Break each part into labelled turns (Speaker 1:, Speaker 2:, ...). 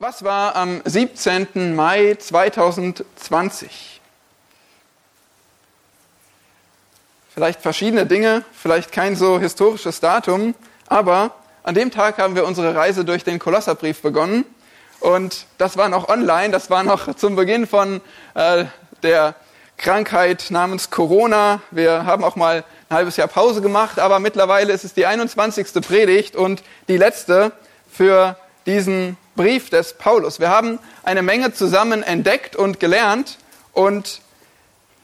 Speaker 1: Was war am 17. Mai 2020? Vielleicht verschiedene Dinge, vielleicht kein so historisches Datum, aber an dem Tag haben wir unsere Reise durch den Kolosserbrief begonnen und das war noch online, das war noch zum Beginn von äh, der Krankheit namens Corona. Wir haben auch mal ein halbes Jahr Pause gemacht, aber mittlerweile ist es die 21. Predigt und die letzte für diesen Brief des Paulus. Wir haben eine Menge zusammen entdeckt und gelernt und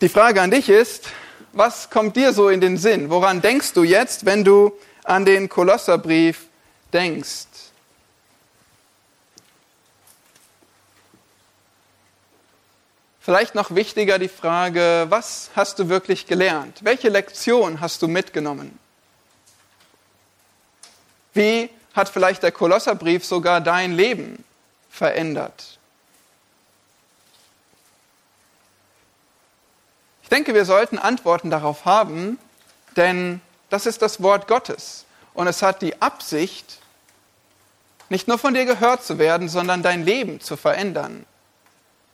Speaker 1: die Frage an dich ist, was kommt dir so in den Sinn? Woran denkst du jetzt, wenn du an den Kolosserbrief denkst? Vielleicht noch wichtiger die Frage, was hast du wirklich gelernt? Welche Lektion hast du mitgenommen? Wie hat vielleicht der Kolosserbrief sogar dein Leben verändert? Ich denke, wir sollten Antworten darauf haben, denn das ist das Wort Gottes und es hat die Absicht, nicht nur von dir gehört zu werden, sondern dein Leben zu verändern.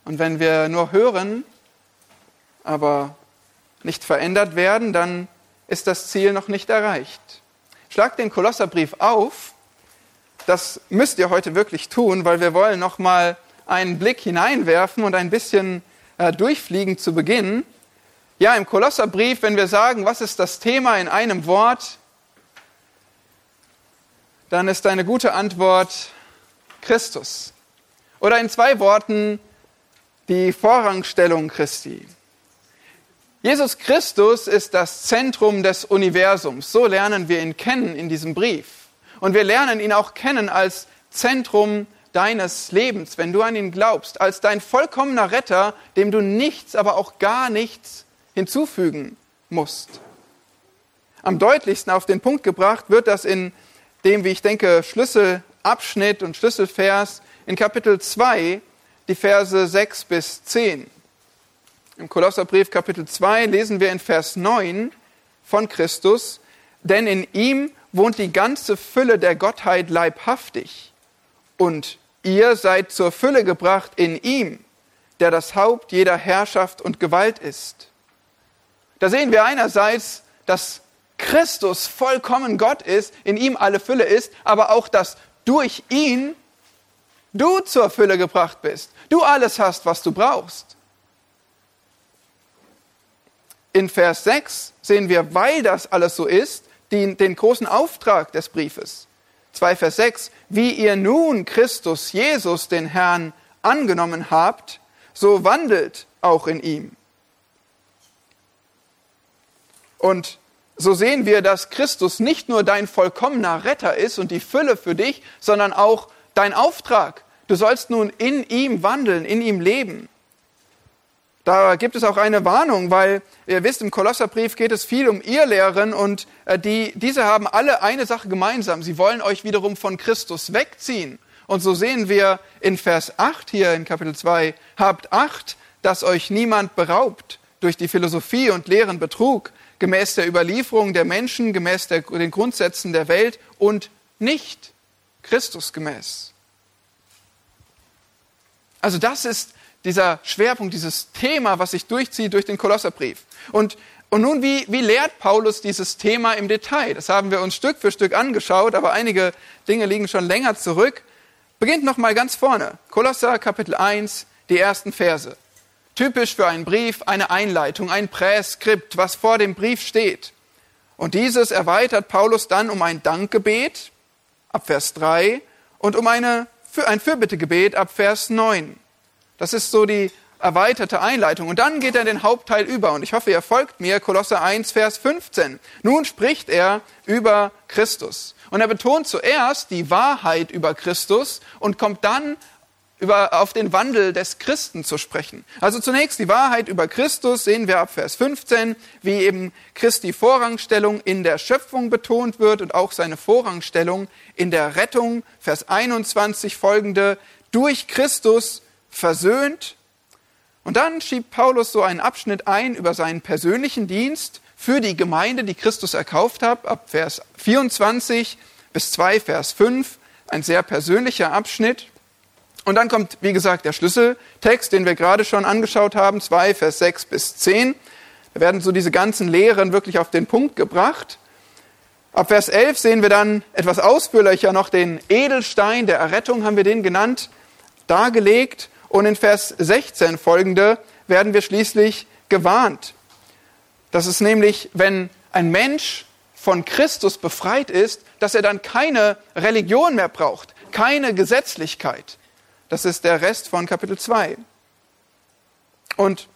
Speaker 1: Und wenn wir nur hören, aber nicht verändert werden, dann ist das Ziel noch nicht erreicht. Schlag den Kolosserbrief auf. Das müsst ihr heute wirklich tun, weil wir wollen noch mal einen Blick hineinwerfen und ein bisschen äh, durchfliegen zu Beginn. Ja, im Kolosserbrief, wenn wir sagen, was ist das Thema in einem Wort, dann ist eine gute Antwort Christus. Oder in zwei Worten die Vorrangstellung Christi. Jesus Christus ist das Zentrum des Universums. So lernen wir ihn kennen in diesem Brief. Und wir lernen ihn auch kennen als Zentrum deines Lebens, wenn du an ihn glaubst, als dein vollkommener Retter, dem du nichts, aber auch gar nichts hinzufügen musst. Am deutlichsten auf den Punkt gebracht wird das in dem, wie ich denke, Schlüsselabschnitt und Schlüsselvers in Kapitel 2 die Verse 6 bis 10. Im Kolosserbrief Kapitel 2 lesen wir in Vers 9 von Christus, denn in ihm wohnt die ganze Fülle der Gottheit leibhaftig und ihr seid zur Fülle gebracht in ihm, der das Haupt jeder Herrschaft und Gewalt ist. Da sehen wir einerseits, dass Christus vollkommen Gott ist, in ihm alle Fülle ist, aber auch, dass durch ihn du zur Fülle gebracht bist, du alles hast, was du brauchst. In Vers 6 sehen wir, weil das alles so ist, den, den großen Auftrag des Briefes. 2 Vers 6, wie ihr nun Christus Jesus, den Herrn, angenommen habt, so wandelt auch in ihm. Und so sehen wir, dass Christus nicht nur dein vollkommener Retter ist und die Fülle für dich, sondern auch dein Auftrag. Du sollst nun in ihm wandeln, in ihm leben. Da gibt es auch eine Warnung, weil ihr wisst, im Kolosserbrief geht es viel um Irrlehren und äh, die, diese haben alle eine Sache gemeinsam. Sie wollen euch wiederum von Christus wegziehen. Und so sehen wir in Vers 8 hier in Kapitel 2, habt Acht, dass euch niemand beraubt durch die Philosophie und leeren Betrug, gemäß der Überlieferung der Menschen, gemäß der, den Grundsätzen der Welt und nicht Christus gemäß. Also das ist dieser Schwerpunkt, dieses Thema, was sich durchzieht durch den Kolosserbrief. Und, und nun, wie, wie lehrt Paulus dieses Thema im Detail? Das haben wir uns Stück für Stück angeschaut, aber einige Dinge liegen schon länger zurück. Beginnt nochmal ganz vorne. Kolosser Kapitel 1, die ersten Verse. Typisch für einen Brief, eine Einleitung, ein Präskript, was vor dem Brief steht. Und dieses erweitert Paulus dann um ein Dankgebet ab Vers 3 und um eine ein Fürbittegebet ab Vers 9. Das ist so die erweiterte Einleitung. Und dann geht er in den Hauptteil über. Und ich hoffe, ihr folgt mir, Kolosser 1, Vers 15. Nun spricht er über Christus. Und er betont zuerst die Wahrheit über Christus und kommt dann über, auf den Wandel des Christen zu sprechen. Also zunächst die Wahrheit über Christus sehen wir ab Vers 15, wie eben Christi Vorrangstellung in der Schöpfung betont wird und auch seine Vorrangstellung in der Rettung, Vers 21 folgende, durch Christus versöhnt. Und dann schiebt Paulus so einen Abschnitt ein über seinen persönlichen Dienst für die Gemeinde, die Christus erkauft hat, ab Vers 24 bis 2 Vers 5, ein sehr persönlicher Abschnitt. Und dann kommt, wie gesagt, der Schlüsseltext, den wir gerade schon angeschaut haben, 2, Vers 6 bis 10. Da werden so diese ganzen Lehren wirklich auf den Punkt gebracht. Ab Vers 11 sehen wir dann etwas ausführlicher noch den Edelstein der Errettung, haben wir den genannt, dargelegt. Und in Vers 16 folgende werden wir schließlich gewarnt. Das ist nämlich, wenn ein Mensch von Christus befreit ist, dass er dann keine Religion mehr braucht, keine Gesetzlichkeit. Das ist der Rest von Kapitel 2. Und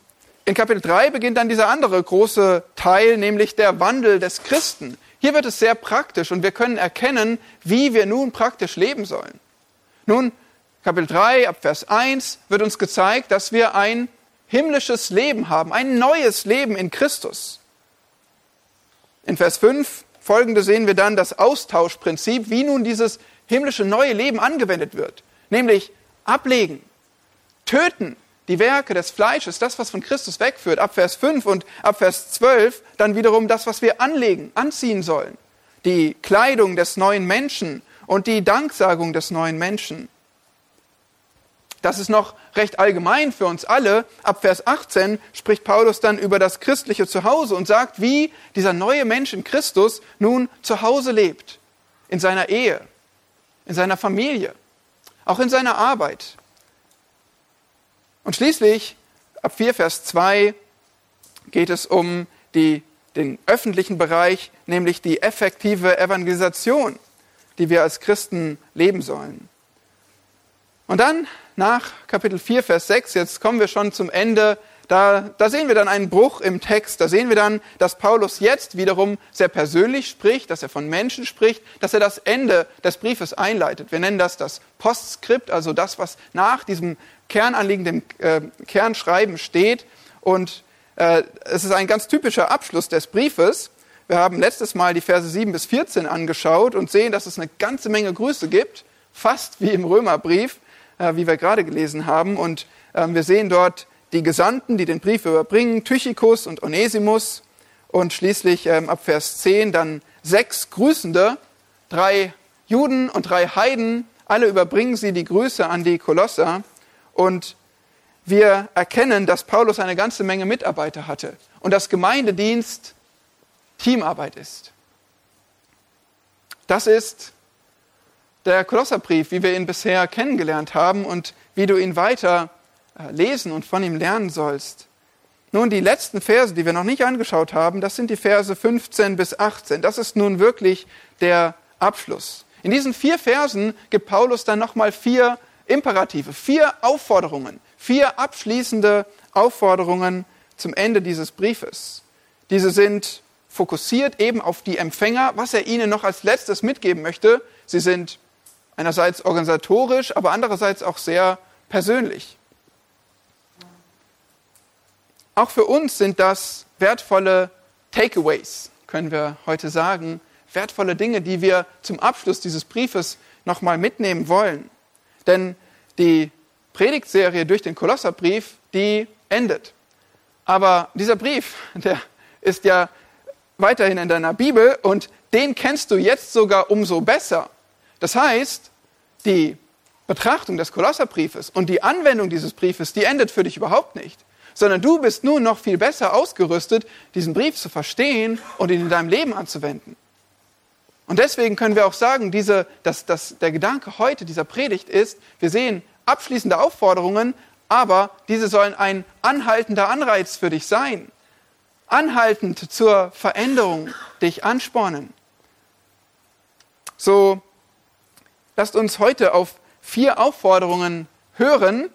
Speaker 1: in Kapitel 3 beginnt dann dieser andere große Teil, nämlich der Wandel des Christen. Hier wird es sehr praktisch und wir können erkennen, wie wir nun praktisch leben sollen. Nun, Kapitel 3 ab Vers 1 wird uns gezeigt, dass wir ein himmlisches Leben haben, ein neues Leben in Christus. In Vers 5 folgende sehen wir dann das Austauschprinzip, wie nun dieses himmlische neue Leben angewendet wird. Nämlich ablegen, töten die Werke des Fleisches, das, was von Christus wegführt, ab Vers 5 und ab Vers 12, dann wiederum das, was wir anlegen, anziehen sollen. Die Kleidung des neuen Menschen und die Danksagung des neuen Menschen. Das ist noch recht allgemein für uns alle. Ab Vers 18 spricht Paulus dann über das christliche Zuhause und sagt, wie dieser neue Mensch in Christus nun zu Hause lebt. In seiner Ehe, in seiner Familie, auch in seiner Arbeit. Und schließlich, ab 4 Vers 2, geht es um die, den öffentlichen Bereich, nämlich die effektive Evangelisation, die wir als Christen leben sollen. Und dann nach Kapitel 4, Vers 6, jetzt kommen wir schon zum Ende da, da sehen wir dann einen Bruch im Text. Da sehen wir dann, dass Paulus jetzt wiederum sehr persönlich spricht, dass er von Menschen spricht, dass er das Ende des Briefes einleitet. Wir nennen das das Postskript, also das, was nach diesem Kernanliegen, dem äh, Kernschreiben steht. Und äh, es ist ein ganz typischer Abschluss des Briefes. Wir haben letztes Mal die Verse 7 bis 14 angeschaut und sehen, dass es eine ganze Menge Grüße gibt, fast wie im Römerbrief, wie wir gerade gelesen haben. Und äh, wir sehen dort die Gesandten, die den Brief überbringen, Tychicus und Onesimus und schließlich ähm, ab Vers 10 dann sechs Grüßende, drei Juden und drei Heiden, alle überbringen sie die Grüße an die Kolosser und wir erkennen, dass Paulus eine ganze Menge Mitarbeiter hatte und dass Gemeindedienst Teamarbeit ist. Das ist der Kolosserbrief, wie wir ihn bisher kennengelernt haben und wie du ihn weiter äh, lesen und von ihm lernen sollst. Nun, die letzten Verse, die wir noch nicht angeschaut haben, das sind die Verse 15 bis 18. Das ist nun wirklich der Abschluss. In diesen vier Versen gibt Paulus dann nochmal vier Imperative, vier Aufforderungen, vier abschließende Aufforderungen zum Ende dieses Briefes. Diese sind fokussiert eben auf die Empfänger, was er ihnen noch als letztes mitgeben möchte. Sie sind einerseits organisatorisch, aber andererseits auch sehr persönlich. Auch für uns sind das wertvolle Takeaways, können wir heute sagen, wertvolle Dinge, die wir zum Abschluss dieses Briefes nochmal mitnehmen wollen. Denn die Predigtserie durch den Kolosserbrief, die endet. Aber dieser Brief, der ist ja weiterhin in deiner Bibel und den kennst du jetzt sogar umso besser. Das heißt, die Betrachtung des Kolosserbriefes und die Anwendung dieses Briefes, die endet für dich überhaupt nicht sondern du bist nun noch viel besser ausgerüstet, diesen Brief zu verstehen und ihn in deinem Leben anzuwenden. Und deswegen können wir auch sagen, diese, dass, dass der Gedanke heute dieser Predigt ist, wir sehen abschließende Aufforderungen, aber diese sollen ein anhaltender Anreiz für dich sein. Anhaltend zur Veränderung dich anspornen. So, lasst uns heute auf vier Aufforderungen hören,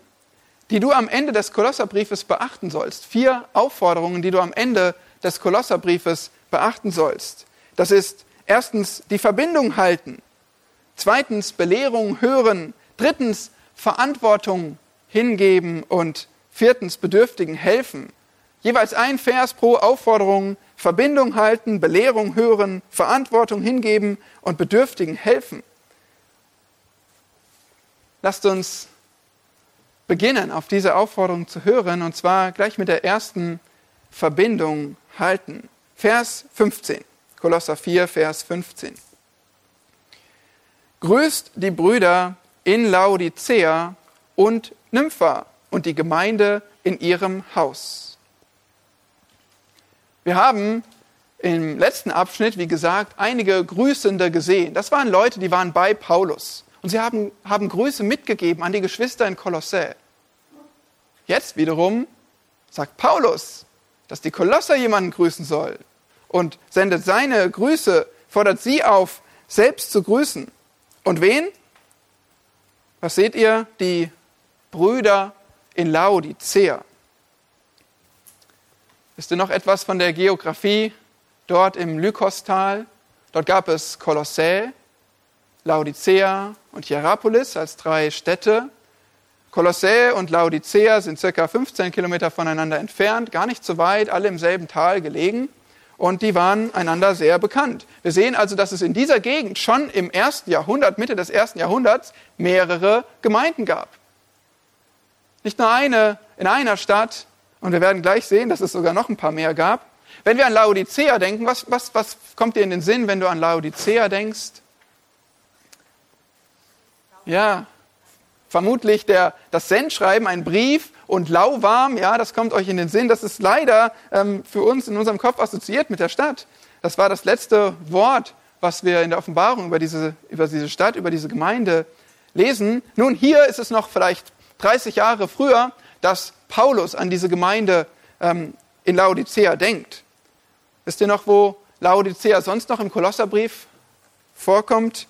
Speaker 1: die du am Ende des Kolosserbriefes beachten sollst. Vier Aufforderungen, die du am Ende des Kolosserbriefes beachten sollst. Das ist erstens die Verbindung halten, zweitens Belehrung hören, drittens Verantwortung hingeben und viertens Bedürftigen helfen. Jeweils ein Vers pro Aufforderung, Verbindung halten, Belehrung hören, Verantwortung hingeben und Bedürftigen helfen. Lasst uns beginnen, auf diese Aufforderung zu hören, und zwar gleich mit der ersten Verbindung halten. Vers 15, Kolosser 4, Vers 15. Grüßt die Brüder in Laodicea und Nympha und die Gemeinde in ihrem Haus. Wir haben im letzten Abschnitt, wie gesagt, einige Grüßende gesehen. Das waren Leute, die waren bei Paulus. Und sie haben, haben Grüße mitgegeben an die Geschwister in Kolossä. Jetzt wiederum sagt Paulus, dass die Kolosser jemanden grüßen soll und sendet seine Grüße, fordert sie auf, selbst zu grüßen. Und wen? Was seht ihr? Die Brüder in Laodicea. Wisst ihr noch etwas von der Geografie dort im Lykostal? Dort gab es Kolossä, Laodicea und Hierapolis als drei Städte. Kolossä und Laodicea sind circa 15 Kilometer voneinander entfernt, gar nicht so weit, alle im selben Tal gelegen. Und die waren einander sehr bekannt. Wir sehen also, dass es in dieser Gegend schon im ersten Jahrhundert, Mitte des ersten Jahrhunderts, mehrere Gemeinden gab. Nicht nur eine in einer Stadt, und wir werden gleich sehen, dass es sogar noch ein paar mehr gab. Wenn wir an Laodicea denken, was, was, was kommt dir in den Sinn, wenn du an Laodicea denkst? Ja, vermutlich der, das Sendschreiben, ein Brief und lauwarm, ja, das kommt euch in den Sinn. Das ist leider ähm, für uns in unserem Kopf assoziiert mit der Stadt. Das war das letzte Wort, was wir in der Offenbarung über diese, über diese Stadt, über diese Gemeinde lesen. Nun, hier ist es noch vielleicht 30 Jahre früher, dass Paulus an diese Gemeinde ähm, in Laodicea denkt. Wisst ihr noch, wo Laodicea sonst noch im Kolosserbrief vorkommt?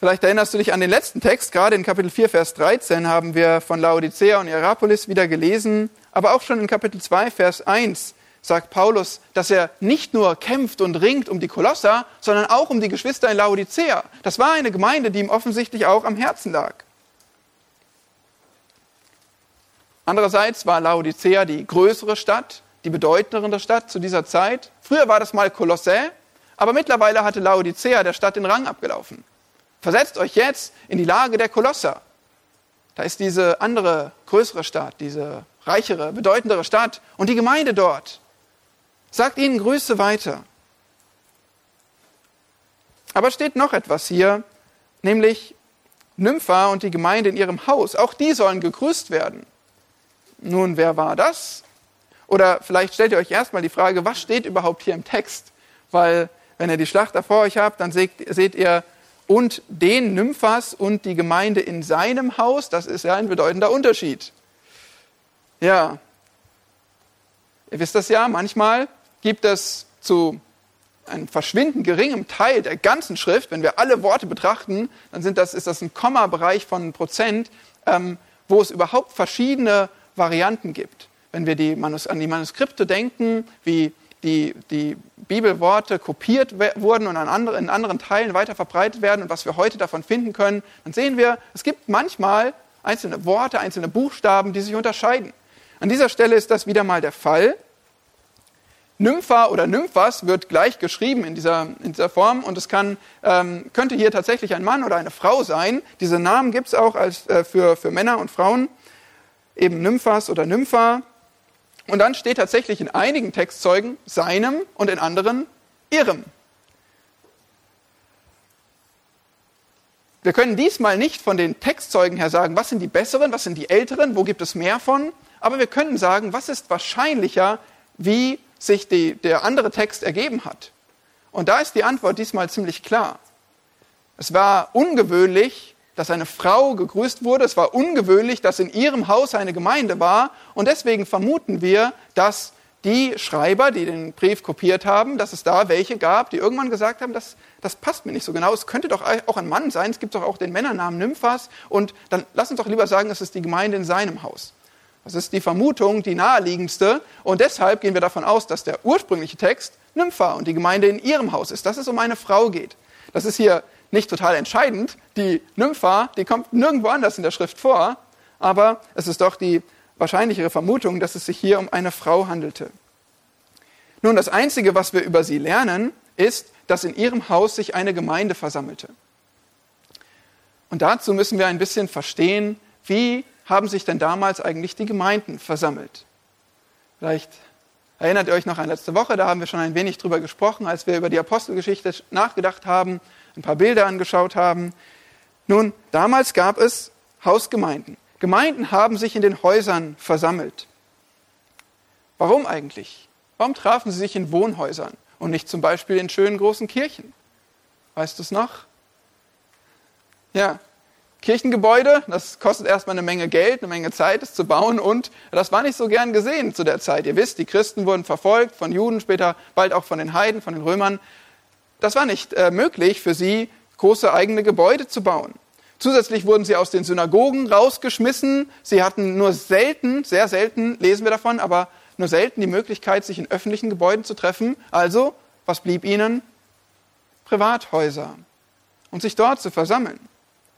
Speaker 1: Vielleicht erinnerst du dich an den letzten Text, gerade in Kapitel 4, Vers 13 haben wir von Laodicea und Hierapolis wieder gelesen, aber auch schon in Kapitel 2, Vers 1 sagt Paulus, dass er nicht nur kämpft und ringt um die Kolosser, sondern auch um die Geschwister in Laodicea. Das war eine Gemeinde, die ihm offensichtlich auch am Herzen lag. Andererseits war Laodicea die größere Stadt, die bedeutendere Stadt zu dieser Zeit. Früher war das mal Kolossä, aber mittlerweile hatte Laodicea der Stadt den Rang abgelaufen. Versetzt euch jetzt in die Lage der Kolosser. Da ist diese andere, größere Stadt, diese reichere, bedeutendere Stadt und die Gemeinde dort. Sagt ihnen Grüße weiter. Aber steht noch etwas hier, nämlich Nympha und die Gemeinde in ihrem Haus. Auch die sollen gegrüßt werden. Nun, wer war das? Oder vielleicht stellt ihr euch erstmal die Frage, was steht überhaupt hier im Text? Weil, wenn ihr die Schlachter vor euch habt, dann seht, seht ihr und den Nymphas und die Gemeinde in seinem Haus, das ist ja ein bedeutender Unterschied. Ja, ihr wisst das ja, manchmal gibt es zu einem verschwindend geringem Teil der ganzen Schrift, wenn wir alle Worte betrachten, dann sind das, ist das ein Komma-Bereich von Prozent, ähm, wo es überhaupt verschiedene Varianten gibt. Wenn wir die an die Manuskripte denken, wie die, die Bibelworte kopiert wurden und an andere, in anderen Teilen weiter verbreitet werden und was wir heute davon finden können, dann sehen wir, es gibt manchmal einzelne Worte, einzelne Buchstaben, die sich unterscheiden. An dieser Stelle ist das wieder mal der Fall. Nympha oder Nymphas wird gleich geschrieben in dieser, in dieser Form und es kann, ähm, könnte hier tatsächlich ein Mann oder eine Frau sein. Diese Namen gibt es auch als, äh, für, für Männer und Frauen, eben Nymphas oder Nympha. Und dann steht tatsächlich in einigen Textzeugen seinem und in anderen ihrem. Wir können diesmal nicht von den Textzeugen her sagen, was sind die besseren, was sind die älteren, wo gibt es mehr von, aber wir können sagen, was ist wahrscheinlicher, wie sich die, der andere Text ergeben hat. Und da ist die Antwort diesmal ziemlich klar. Es war ungewöhnlich, dass eine Frau gegrüßt wurde. Es war ungewöhnlich, dass in ihrem Haus eine Gemeinde war. Und deswegen vermuten wir, dass die Schreiber, die den Brief kopiert haben, dass es da welche gab, die irgendwann gesagt haben, das, das passt mir nicht so genau. Es könnte doch auch ein Mann sein. Es gibt doch auch den Männernamen Nymphas. Und dann lass uns doch lieber sagen, es ist die Gemeinde in seinem Haus. Das ist die Vermutung, die naheliegendste. Und deshalb gehen wir davon aus, dass der ursprüngliche Text Nympha und die Gemeinde in ihrem Haus ist, dass es um eine Frau geht. Das ist hier nicht total entscheidend. Die Nympha, die kommt nirgendwo anders in der Schrift vor, aber es ist doch die wahrscheinlichere Vermutung, dass es sich hier um eine Frau handelte. Nun, das Einzige, was wir über sie lernen, ist, dass in ihrem Haus sich eine Gemeinde versammelte. Und dazu müssen wir ein bisschen verstehen, wie haben sich denn damals eigentlich die Gemeinden versammelt. Vielleicht erinnert ihr euch noch an letzte Woche, da haben wir schon ein wenig drüber gesprochen, als wir über die Apostelgeschichte nachgedacht haben ein paar Bilder angeschaut haben. Nun, damals gab es Hausgemeinden. Gemeinden haben sich in den Häusern versammelt. Warum eigentlich? Warum trafen sie sich in Wohnhäusern und nicht zum Beispiel in schönen großen Kirchen? Weißt du es noch? Ja, Kirchengebäude, das kostet erstmal eine Menge Geld, eine Menge Zeit, es zu bauen und das war nicht so gern gesehen zu der Zeit. Ihr wisst, die Christen wurden verfolgt von Juden, später bald auch von den Heiden, von den Römern. Das war nicht äh, möglich für sie, große eigene Gebäude zu bauen. Zusätzlich wurden sie aus den Synagogen rausgeschmissen. Sie hatten nur selten, sehr selten, lesen wir davon, aber nur selten die Möglichkeit, sich in öffentlichen Gebäuden zu treffen. Also, was blieb ihnen? Privathäuser. Und sich dort zu versammeln.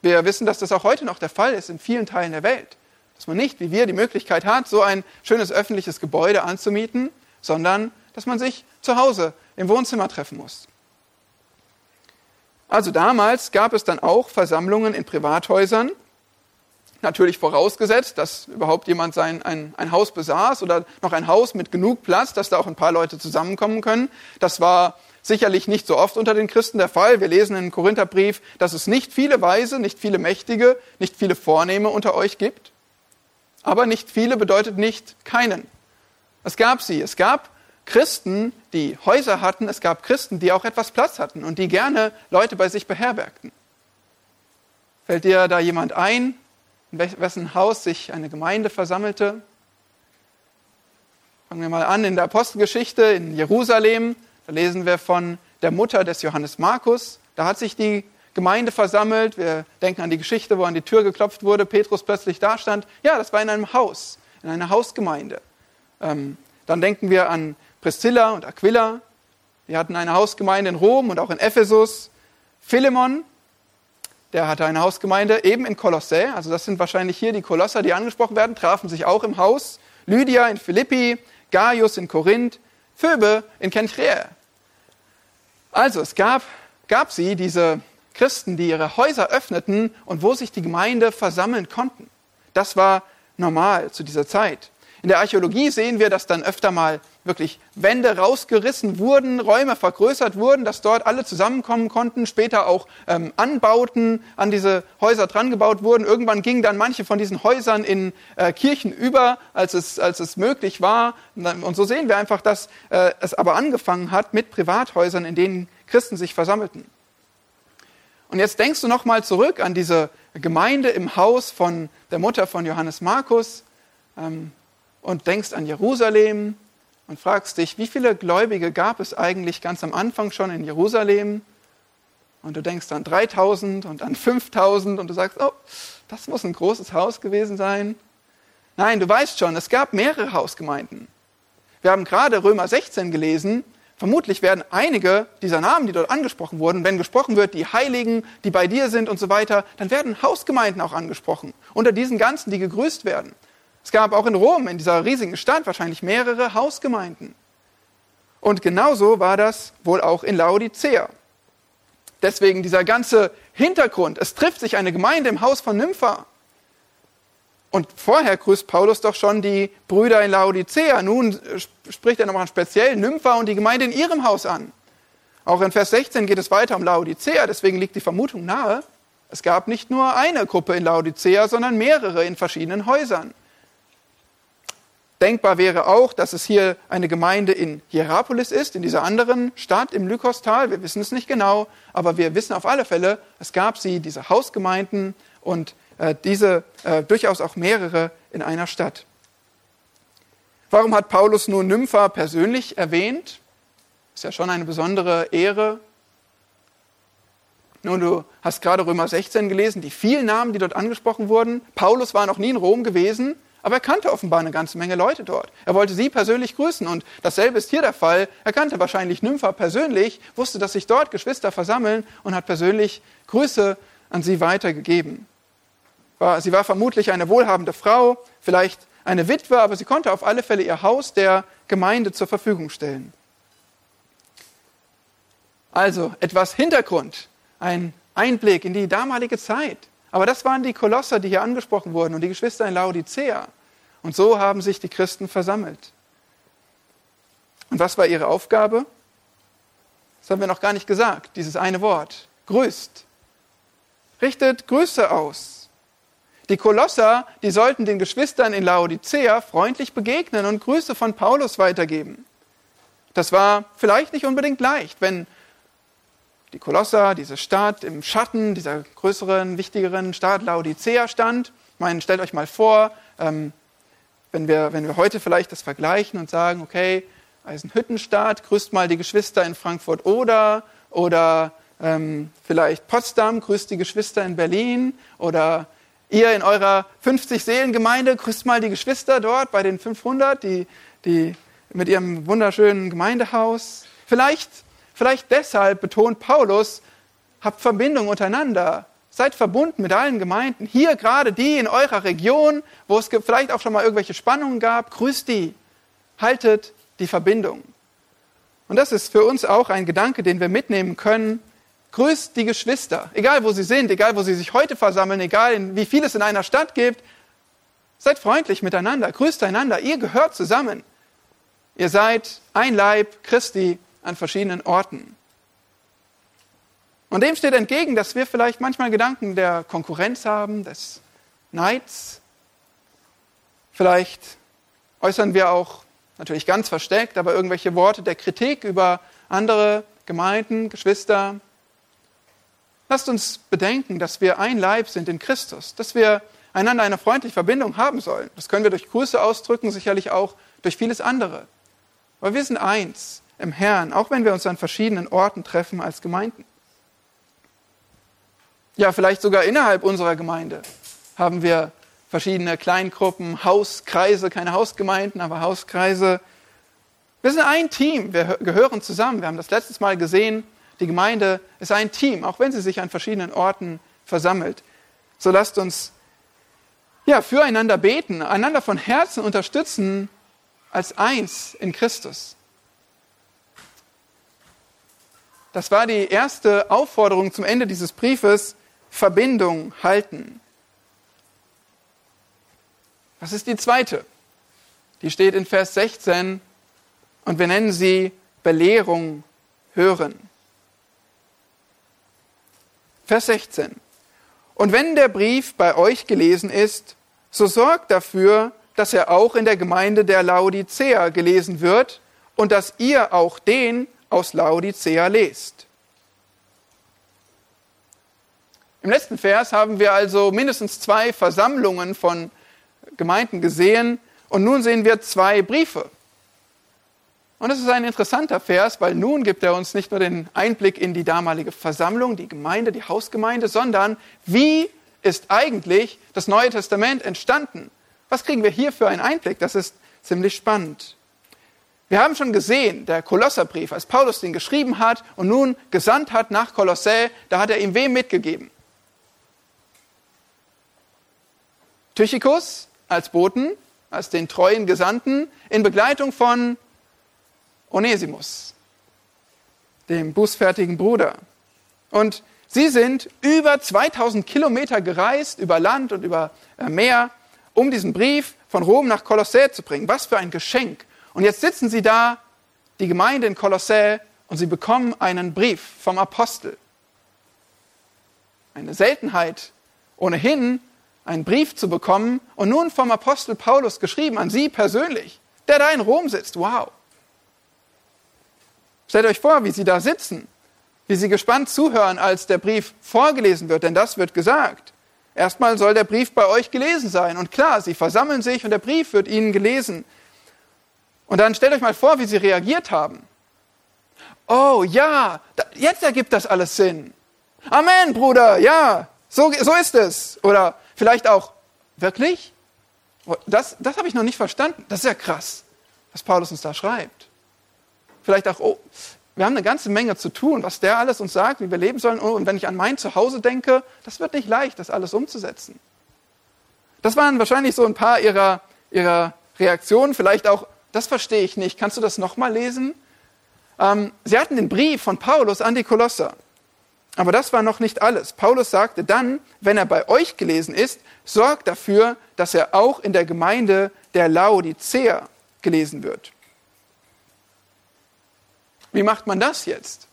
Speaker 1: Wir wissen, dass das auch heute noch der Fall ist in vielen Teilen der Welt. Dass man nicht, wie wir, die Möglichkeit hat, so ein schönes öffentliches Gebäude anzumieten, sondern dass man sich zu Hause im Wohnzimmer treffen muss. Also damals gab es dann auch Versammlungen in Privathäusern, natürlich vorausgesetzt, dass überhaupt jemand sein, ein, ein Haus besaß oder noch ein Haus mit genug Platz, dass da auch ein paar Leute zusammenkommen können. Das war sicherlich nicht so oft unter den Christen der Fall. Wir lesen im Korintherbrief, dass es nicht viele Weise, nicht viele Mächtige, nicht viele Vornehme unter euch gibt. Aber nicht viele bedeutet nicht keinen. Es gab sie. Es gab Christen, die Häuser hatten, es gab Christen, die auch etwas Platz hatten und die gerne Leute bei sich beherbergten. Fällt dir da jemand ein, in wessen Haus sich eine Gemeinde versammelte? Fangen wir mal an in der Apostelgeschichte in Jerusalem. Da lesen wir von der Mutter des Johannes Markus. Da hat sich die Gemeinde versammelt. Wir denken an die Geschichte, wo an die Tür geklopft wurde, Petrus plötzlich da stand. Ja, das war in einem Haus, in einer Hausgemeinde. Ähm, dann denken wir an Priscilla und Aquila, die hatten eine Hausgemeinde in Rom und auch in Ephesus. Philemon, der hatte eine Hausgemeinde eben in Kolossä, also das sind wahrscheinlich hier die Kolosser, die angesprochen werden, trafen sich auch im Haus. Lydia in Philippi, Gaius in Korinth, Phoebe in Kenchrea. Also es gab, gab sie, diese Christen, die ihre Häuser öffneten und wo sich die Gemeinde versammeln konnten. Das war normal zu dieser Zeit. In der Archäologie sehen wir, dass dann öfter mal wirklich Wände rausgerissen wurden, Räume vergrößert wurden, dass dort alle zusammenkommen konnten, später auch ähm, Anbauten an diese Häuser drangebaut wurden. Irgendwann gingen dann manche von diesen Häusern in äh, Kirchen über, als es, als es möglich war. Und so sehen wir einfach, dass äh, es aber angefangen hat mit Privathäusern, in denen Christen sich versammelten. Und jetzt denkst du nochmal zurück an diese Gemeinde im Haus von der Mutter von Johannes Markus. Ähm, und denkst an Jerusalem und fragst dich, wie viele Gläubige gab es eigentlich ganz am Anfang schon in Jerusalem? Und du denkst an 3000 und an 5000 und du sagst, oh, das muss ein großes Haus gewesen sein. Nein, du weißt schon, es gab mehrere Hausgemeinden. Wir haben gerade Römer 16 gelesen. Vermutlich werden einige dieser Namen, die dort angesprochen wurden, wenn gesprochen wird, die Heiligen, die bei dir sind und so weiter, dann werden Hausgemeinden auch angesprochen. Unter diesen ganzen, die gegrüßt werden. Es gab auch in Rom, in dieser riesigen Stadt, wahrscheinlich mehrere Hausgemeinden. Und genauso war das wohl auch in Laodicea. Deswegen dieser ganze Hintergrund. Es trifft sich eine Gemeinde im Haus von Nympha. Und vorher grüßt Paulus doch schon die Brüder in Laodicea. Nun spricht er nochmal speziell Nympha und die Gemeinde in ihrem Haus an. Auch in Vers 16 geht es weiter um Laodicea. Deswegen liegt die Vermutung nahe, es gab nicht nur eine Gruppe in Laodicea, sondern mehrere in verschiedenen Häusern. Denkbar wäre auch, dass es hier eine Gemeinde in Hierapolis ist, in dieser anderen Stadt im Lykostal. Wir wissen es nicht genau, aber wir wissen auf alle Fälle, es gab sie, diese Hausgemeinden und äh, diese äh, durchaus auch mehrere in einer Stadt. Warum hat Paulus nur Nympha persönlich erwähnt? Ist ja schon eine besondere Ehre. Nun, du hast gerade Römer 16 gelesen, die vielen Namen, die dort angesprochen wurden. Paulus war noch nie in Rom gewesen. Aber er kannte offenbar eine ganze Menge Leute dort. Er wollte sie persönlich grüßen und dasselbe ist hier der Fall. Er kannte wahrscheinlich Nympha persönlich, wusste, dass sich dort Geschwister versammeln und hat persönlich Grüße an sie weitergegeben. Sie war vermutlich eine wohlhabende Frau, vielleicht eine Witwe, aber sie konnte auf alle Fälle ihr Haus der Gemeinde zur Verfügung stellen. Also etwas Hintergrund, ein Einblick in die damalige Zeit. Aber das waren die Kolosser, die hier angesprochen wurden und die Geschwister in Laodicea. Und so haben sich die Christen versammelt. Und was war ihre Das haben wir noch gar nicht gesagt, dieses eine Wort. Grüßt. richtet Grüße aus. Die Kolosser, die sollten den Geschwistern in Laodicea freundlich begegnen und Grüße von Paulus weitergeben. Das war vielleicht nicht unbedingt leicht, wenn die Kolosser, diese Stadt im Schatten dieser größeren, wichtigeren Stadt Laodicea stand. Ich meine, stellt euch mal vor, ähm, wenn, wir, wenn wir heute vielleicht das vergleichen und sagen, okay, Eisenhüttenstadt, grüßt mal die Geschwister in Frankfurt oder oder ähm, vielleicht Potsdam, grüßt die Geschwister in Berlin oder ihr in eurer 50-Seelen-Gemeinde, grüßt mal die Geschwister dort bei den 500, die, die mit ihrem wunderschönen Gemeindehaus. Vielleicht, vielleicht deshalb betont Paulus, habt Verbindung untereinander. Seid verbunden mit allen Gemeinden. Hier gerade die in eurer Region, wo es vielleicht auch schon mal irgendwelche Spannungen gab, grüßt die. Haltet die Verbindung. Und das ist für uns auch ein Gedanke, den wir mitnehmen können. Grüßt die Geschwister, egal wo sie sind, egal wo sie sich heute versammeln, egal wie viel es in einer Stadt gibt. Seid freundlich miteinander, grüßt einander, ihr gehört zusammen. Ihr seid ein Leib Christi an verschiedenen Orten. Und dem steht entgegen, dass wir vielleicht manchmal Gedanken der Konkurrenz haben, des Neids. Vielleicht äußern wir auch natürlich ganz versteckt, aber irgendwelche Worte der Kritik über andere Gemeinden, Geschwister. Lasst uns bedenken, dass wir ein Leib sind in Christus, dass wir einander eine freundliche Verbindung haben sollen. Das können wir durch Grüße ausdrücken, sicherlich auch durch vieles andere. Aber wir sind eins im Herrn, auch wenn wir uns an verschiedenen Orten treffen als Gemeinden. Ja, vielleicht sogar innerhalb unserer Gemeinde haben wir verschiedene Kleingruppen, Hauskreise, keine Hausgemeinden, aber Hauskreise. Wir sind ein Team, wir gehören zusammen. Wir haben das letztes Mal gesehen, die Gemeinde ist ein Team, auch wenn sie sich an verschiedenen Orten versammelt. So lasst uns ja, füreinander beten, einander von Herzen unterstützen als eins in Christus. Das war die erste Aufforderung zum Ende dieses Briefes, Verbindung halten. Was ist die zweite? Die steht in Vers 16 und wir nennen sie Belehrung hören. Vers 16. Und wenn der Brief bei euch gelesen ist, so sorgt dafür, dass er auch in der Gemeinde der Laodicea gelesen wird und dass ihr auch den aus Laodicea lest. Im letzten Vers haben wir also mindestens zwei Versammlungen von Gemeinden gesehen und nun sehen wir zwei Briefe. Und das ist ein interessanter Vers, weil nun gibt er uns nicht nur den Einblick in die damalige Versammlung, die Gemeinde, die Hausgemeinde, sondern wie ist eigentlich das Neue Testament entstanden? Was kriegen wir hier für einen Einblick? Das ist ziemlich spannend. Wir haben schon gesehen, der Kolosserbrief, als Paulus den geschrieben hat und nun gesandt hat nach Kolossä, da hat er ihm wem mitgegeben? Tychicus, als Boten, als den treuen Gesandten, in Begleitung von Onesimus, dem bußfertigen Bruder. Und sie sind über 2000 Kilometer gereist, über Land und über äh, Meer, um diesen Brief von Rom nach Kolossä zu bringen. Was für ein Geschenk. Und jetzt sitzen sie da, die Gemeinde in Kolossä, und sie bekommen einen Brief vom Apostel. Eine Seltenheit ohnehin, einen Brief zu bekommen und nun vom Apostel Paulus geschrieben an Sie persönlich, der da in Rom sitzt. Wow. Stellt euch vor, wie Sie da sitzen, wie Sie gespannt zuhören, als der Brief vorgelesen wird, denn das wird gesagt. Erstmal soll der Brief bei euch gelesen sein. Und klar, Sie versammeln sich und der Brief wird Ihnen gelesen. Und dann stellt euch mal vor, wie Sie reagiert haben. Oh ja, jetzt ergibt das alles Sinn. Amen, Bruder, ja, so, so ist es. Oder Vielleicht auch, wirklich? Oh, das, das habe ich noch nicht verstanden. Das ist ja krass, was Paulus uns da schreibt. Vielleicht auch, oh, wir haben eine ganze Menge zu tun, was der alles uns sagt, wie wir leben sollen. Oh, und wenn ich an mein Zuhause denke, das wird nicht leicht, das alles umzusetzen. Das waren wahrscheinlich so ein paar ihrer, ihrer Reaktionen. Vielleicht auch, das verstehe ich nicht. Kannst du das nochmal lesen? Ähm, sie hatten den Brief von Paulus an die Kolosser. Aber das war noch nicht alles. Paulus sagte dann, wenn er bei euch gelesen ist, sorgt dafür, dass er auch in der Gemeinde der Laodicea gelesen wird. Wie macht man das jetzt?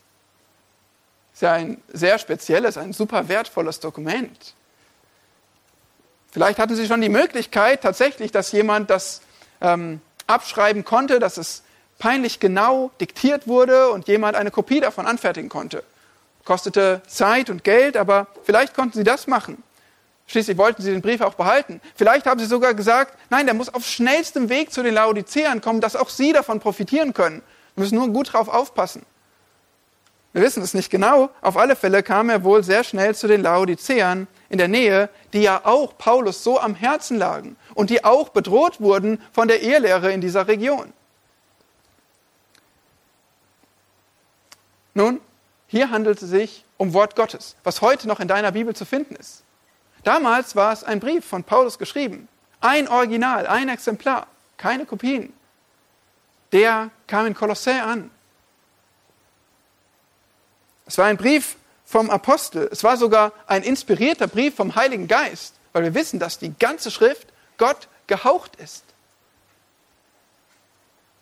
Speaker 1: ist ja ein sehr spezielles, ein super wertvolles Dokument. Vielleicht hatten Sie schon die Möglichkeit tatsächlich, dass jemand das ähm, abschreiben konnte, dass es peinlich genau diktiert wurde und jemand eine Kopie davon anfertigen konnte. Kostete Zeit und Geld, aber vielleicht konnten Sie das machen. Schließlich wollten Sie den Brief auch behalten. Vielleicht haben Sie sogar gesagt, nein, der muss auf schnellstem Weg zu den Laodiceern kommen, dass auch Sie davon profitieren können. Wir müssen nur gut drauf aufpassen. Wir wissen es nicht genau. Auf alle Fälle kam er wohl sehr schnell zu den Laodiceern in der Nähe, die ja auch Paulus so am Herzen lagen und die auch bedroht wurden von der Ehelehre in dieser Region. Nun, hier handelt es sich um Wort Gottes, was heute noch in deiner Bibel zu finden ist. Damals war es ein Brief von Paulus geschrieben. Ein Original, ein Exemplar, keine Kopien. Der kam in Kolossä an. Es war ein Brief vom Apostel. Es war sogar ein inspirierter Brief vom Heiligen Geist, weil wir wissen, dass die ganze Schrift Gott gehaucht ist.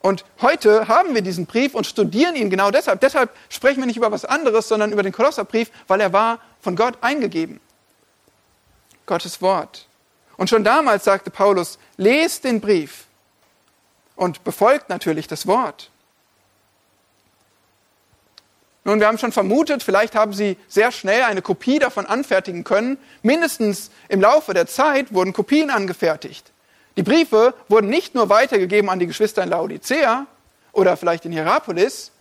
Speaker 1: Und heute haben wir diesen Brief und studieren ihn genau deshalb. Deshalb sprechen wir nicht über was anderes, sondern über den Kolosserbrief, weil er war von Gott eingegeben. Gottes Wort. Und schon damals sagte Paulus, lest den Brief und befolgt natürlich das Wort. Nun, wir haben schon vermutet, vielleicht haben sie sehr schnell eine Kopie davon anfertigen können. Mindestens im Laufe der Zeit wurden Kopien angefertigt. Die Briefe wurden nicht nur weitergegeben an die Geschwister in Laodicea oder vielleicht in Hierapolis,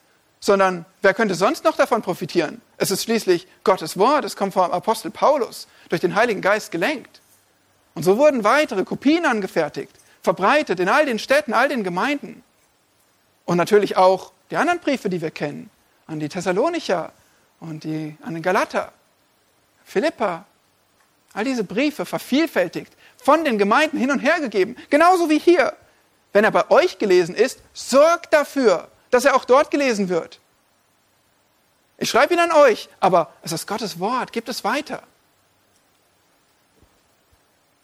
Speaker 1: sondern wer könnte sonst noch davon profitieren? Es ist schließlich Gottes Wort, es kommt vom Apostel Paulus, durch den Heiligen Geist gelenkt. Und so wurden weitere Kopien angefertigt, verbreitet in all den Städten, all den Gemeinden. Und natürlich auch die anderen Briefe, die wir kennen an die Thessalonicher und die, an den Galater, Philippa. All diese Briefe vervielfältigt, von den Gemeinden hin und her gegeben. Genauso wie hier. Wenn er bei euch gelesen ist, sorgt dafür, dass er auch dort gelesen wird. Ich schreibe ihn an euch, aber es ist Gottes Wort, gibt es weiter.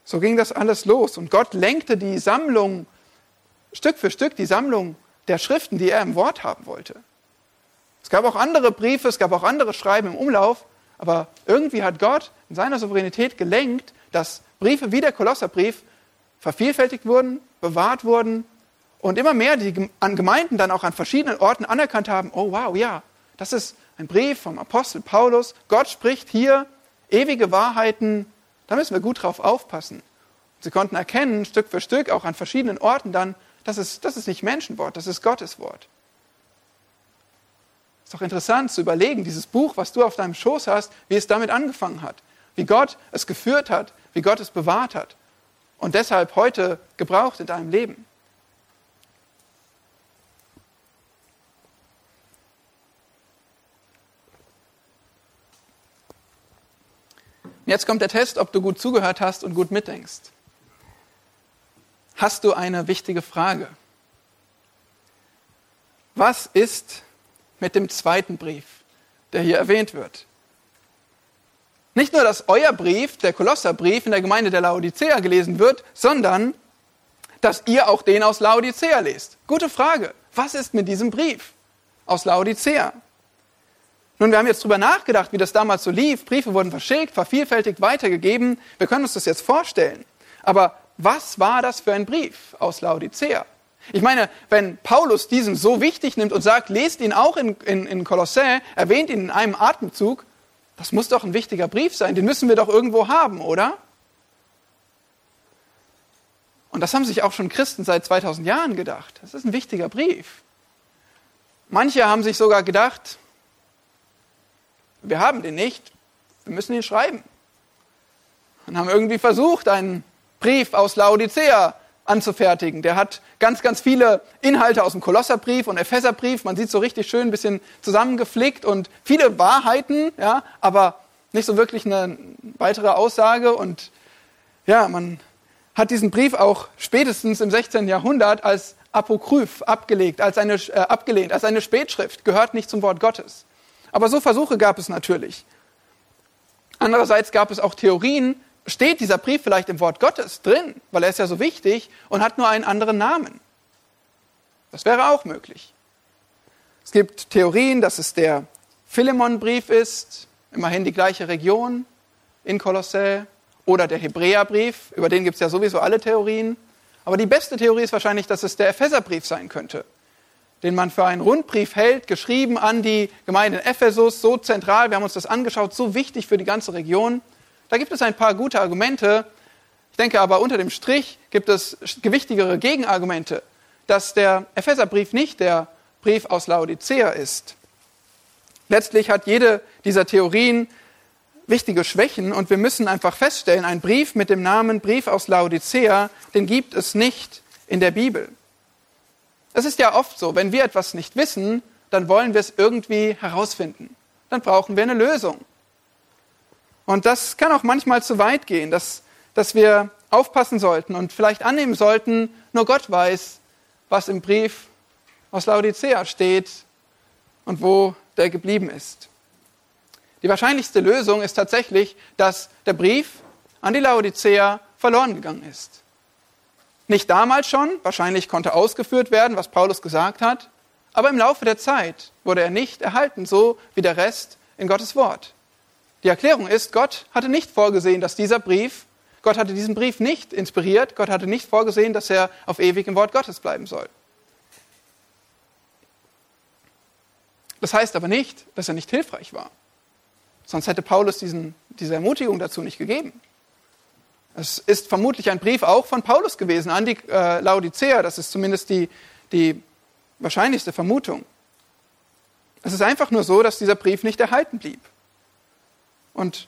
Speaker 1: So ging das alles los und Gott lenkte die Sammlung, Stück für Stück die Sammlung der Schriften, die er im Wort haben wollte. Es gab auch andere Briefe, es gab auch andere Schreiben im Umlauf, aber irgendwie hat Gott in seiner Souveränität gelenkt, dass Briefe wie der Kolosserbrief vervielfältigt wurden, bewahrt wurden und immer mehr die an Gemeinden dann auch an verschiedenen Orten anerkannt haben, oh wow, ja, das ist ein Brief vom Apostel Paulus, Gott spricht hier ewige Wahrheiten, da müssen wir gut drauf aufpassen. Sie konnten erkennen, Stück für Stück, auch an verschiedenen Orten dann, das ist, das ist nicht Menschenwort, das ist Gottes Wort. Doch interessant zu überlegen, dieses Buch, was du auf deinem Schoß hast, wie es damit angefangen hat, wie Gott es geführt hat, wie Gott es bewahrt hat und deshalb heute gebraucht in deinem Leben. Jetzt kommt der Test, ob du gut zugehört hast und gut mitdenkst. Hast du eine wichtige Frage? Was ist mit dem zweiten Brief, der hier erwähnt wird. Nicht nur, dass euer Brief, der Kolosserbrief, in der Gemeinde der Laodicea gelesen wird, sondern dass ihr auch den aus Laodicea lest. Gute Frage. Was ist mit diesem Brief aus Laodicea? Nun, wir haben jetzt darüber nachgedacht, wie das damals so lief. Briefe wurden verschickt, vervielfältigt, weitergegeben. Wir können uns das jetzt vorstellen. Aber was war das für ein Brief aus Laodicea? Ich meine, wenn Paulus diesen so wichtig nimmt und sagt, lest ihn auch in, in, in Kolossä, erwähnt ihn in einem Atemzug, das muss doch ein wichtiger Brief sein, den müssen wir doch irgendwo haben, oder? Und das haben sich auch schon Christen seit 2000 Jahren gedacht. Das ist ein wichtiger Brief. Manche haben sich sogar gedacht, wir haben den nicht, wir müssen ihn schreiben. Und haben irgendwie versucht, einen Brief aus Laodicea anzufertigen. Der hat ganz, ganz viele Inhalte aus dem Kolosserbrief und Epheserbrief. Man sieht so richtig schön ein bisschen zusammengeflickt und viele Wahrheiten, ja, aber nicht so wirklich eine weitere Aussage. Und ja, man hat diesen Brief auch spätestens im 16. Jahrhundert als Apokryph abgelegt, als eine, äh, abgelehnt, als eine Spätschrift, gehört nicht zum Wort Gottes. Aber so Versuche gab es natürlich. Andererseits gab es auch Theorien, steht dieser Brief vielleicht im Wort Gottes drin, weil er ist ja so wichtig und hat nur einen anderen Namen. Das wäre auch möglich. Es gibt Theorien, dass es der Philemon-Brief ist, immerhin die gleiche Region in Kolossä, oder der Hebräerbrief, über den gibt es ja sowieso alle Theorien. Aber die beste Theorie ist wahrscheinlich, dass es der Epheserbrief sein könnte, den man für einen Rundbrief hält, geschrieben an die Gemeinde in Ephesus, so zentral, wir haben uns das angeschaut, so wichtig für die ganze Region. Da gibt es ein paar gute Argumente. Ich denke aber unter dem Strich gibt es gewichtigere Gegenargumente, dass der Epheserbrief nicht der Brief aus Laodicea ist. Letztlich hat jede dieser Theorien wichtige Schwächen und wir müssen einfach feststellen, ein Brief mit dem Namen Brief aus Laodicea, den gibt es nicht in der Bibel. Es ist ja oft so, wenn wir etwas nicht wissen, dann wollen wir es irgendwie herausfinden. Dann brauchen wir eine Lösung. Und das kann auch manchmal zu weit gehen, dass, dass wir aufpassen sollten und vielleicht annehmen sollten, nur Gott weiß, was im Brief aus Laodicea steht und wo der geblieben ist. Die wahrscheinlichste Lösung ist tatsächlich, dass der Brief an die Laodicea verloren gegangen ist. Nicht damals schon, wahrscheinlich konnte ausgeführt werden, was Paulus gesagt hat, aber im Laufe der Zeit wurde er nicht erhalten, so wie der Rest in Gottes Wort. Die Erklärung ist, Gott hatte nicht vorgesehen, dass dieser Brief, Gott hatte diesen Brief nicht inspiriert, Gott hatte nicht vorgesehen, dass er auf ewig im Wort Gottes bleiben soll. Das heißt aber nicht, dass er nicht hilfreich war. Sonst hätte Paulus diesen, diese Ermutigung dazu nicht gegeben. Es ist vermutlich ein Brief auch von Paulus gewesen an die äh, Laodicea. Das ist zumindest die, die wahrscheinlichste Vermutung. Es ist einfach nur so, dass dieser Brief nicht erhalten blieb. Und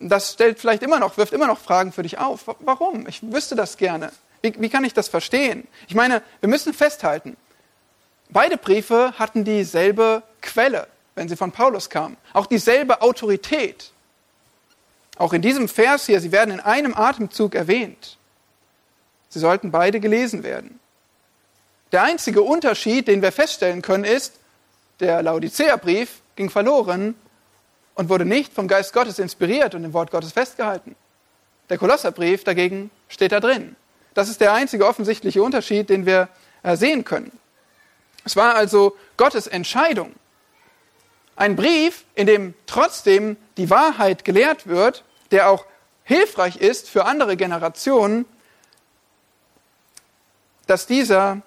Speaker 1: das stellt vielleicht immer noch, wirft immer noch Fragen für dich auf. Warum? Ich wüsste das gerne. Wie, wie kann ich das verstehen? Ich meine, wir müssen festhalten, beide Briefe hatten dieselbe Quelle wenn sie von Paulus kamen. Auch dieselbe Autorität. Auch in diesem Vers hier, sie werden in einem Atemzug erwähnt. Sie sollten beide gelesen werden. Der einzige Unterschied, den wir feststellen können, ist, der Laodicea-Brief ging verloren und wurde nicht vom Geist Gottes inspiriert und im Wort Gottes festgehalten. Der Kolosserbrief dagegen steht da drin. Das ist der einzige offensichtliche Unterschied, den wir äh, sehen können. Es war also Gottes Entscheidung, ein Brief, in dem trotzdem die Wahrheit gelehrt wird, der auch hilfreich ist für andere Generationen, dass dieser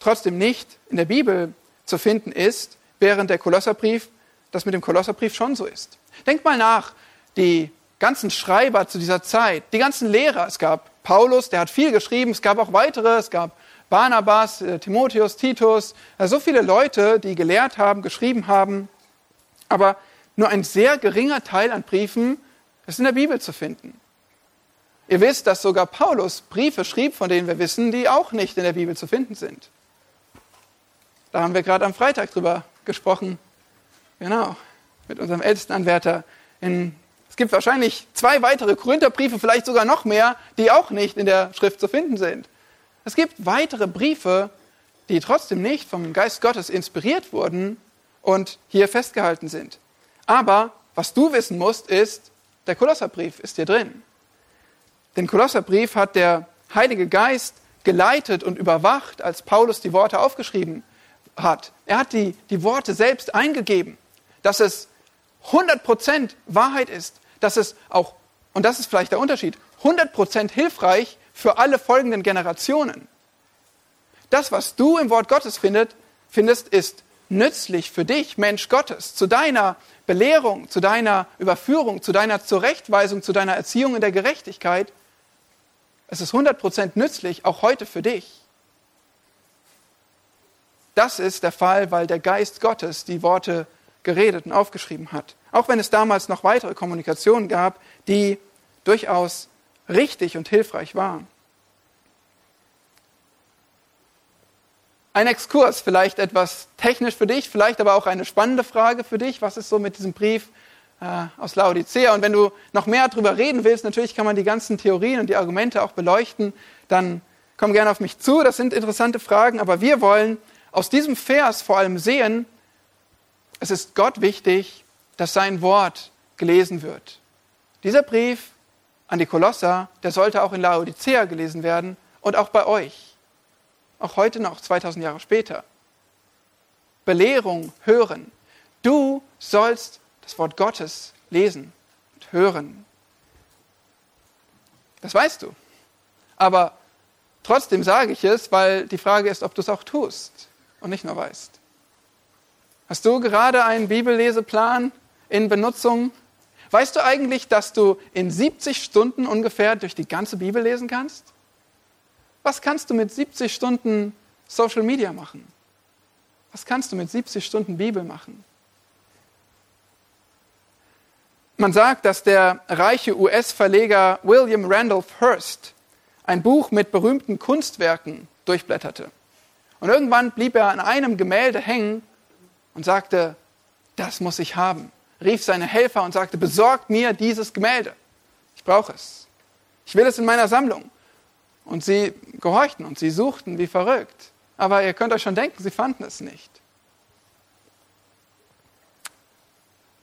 Speaker 1: trotzdem nicht in der Bibel zu finden ist, während der Kolosserbrief, das mit dem Kolosserbrief schon so ist. Denkt mal nach, die ganzen Schreiber zu dieser Zeit, die ganzen Lehrer, es gab Paulus, der hat viel geschrieben, es gab auch weitere, es gab Barnabas, äh, Timotheus, Titus, äh, so viele Leute, die gelehrt haben, geschrieben haben aber nur ein sehr geringer Teil an Briefen ist in der Bibel zu finden. Ihr wisst, dass sogar Paulus Briefe schrieb, von denen wir wissen, die auch nicht in der Bibel zu finden sind. Da haben wir gerade am Freitag drüber gesprochen. Genau, mit unserem Ältestenanwärter. In, es gibt wahrscheinlich zwei weitere Korintherbriefe, vielleicht sogar noch mehr, die auch nicht in der Schrift zu finden sind. Es gibt weitere Briefe, die trotzdem nicht vom Geist Gottes inspiriert wurden, und hier festgehalten sind. Aber was du wissen musst, ist, der Kolosserbrief ist hier drin. Den Kolosserbrief hat der Heilige Geist geleitet und überwacht, als Paulus die Worte aufgeschrieben hat. Er hat die, die Worte selbst eingegeben, dass es 100% Wahrheit ist, dass es auch, und das ist vielleicht der Unterschied, 100% hilfreich für alle folgenden Generationen. Das, was du im Wort Gottes findet, findest, ist nützlich für dich, Mensch Gottes, zu deiner Belehrung, zu deiner Überführung, zu deiner Zurechtweisung, zu deiner Erziehung in der Gerechtigkeit. Es ist 100% nützlich, auch heute für dich. Das ist der Fall, weil der Geist Gottes die Worte geredet und aufgeschrieben hat. Auch wenn es damals noch weitere Kommunikationen gab, die durchaus richtig und hilfreich waren. Ein Exkurs, vielleicht etwas technisch für dich, vielleicht aber auch eine spannende Frage für dich. Was ist so mit diesem Brief äh, aus Laodicea? Und wenn du noch mehr darüber reden willst, natürlich kann man die ganzen Theorien und die Argumente auch beleuchten, dann komm gerne auf mich zu. Das sind interessante Fragen, aber wir wollen aus diesem Vers vor allem sehen, es ist Gott wichtig, dass sein Wort gelesen wird. Dieser Brief an die Kolosser, der sollte auch in Laodicea gelesen werden und auch bei euch auch heute noch, 2000 Jahre später. Belehrung hören. Du sollst das Wort Gottes lesen und hören. Das weißt du. Aber trotzdem sage ich es, weil die Frage ist, ob du es auch tust und nicht nur weißt. Hast du gerade einen Bibelleseplan in Benutzung? Weißt du eigentlich, dass du in 70 Stunden ungefähr durch die ganze Bibel lesen kannst? Was kannst du mit 70 Stunden Social Media machen? Was kannst du mit 70 Stunden Bibel machen? Man sagt, dass der reiche US-Verleger William Randolph Hearst ein Buch mit berühmten Kunstwerken durchblätterte. Und irgendwann blieb er an einem Gemälde hängen und sagte, das muss ich haben. Rief seine Helfer und sagte, besorgt mir dieses Gemälde. Ich brauche es. Ich will es in meiner Sammlung. Und sie gehorchten und sie suchten wie verrückt. Aber ihr könnt euch schon denken, sie fanden es nicht.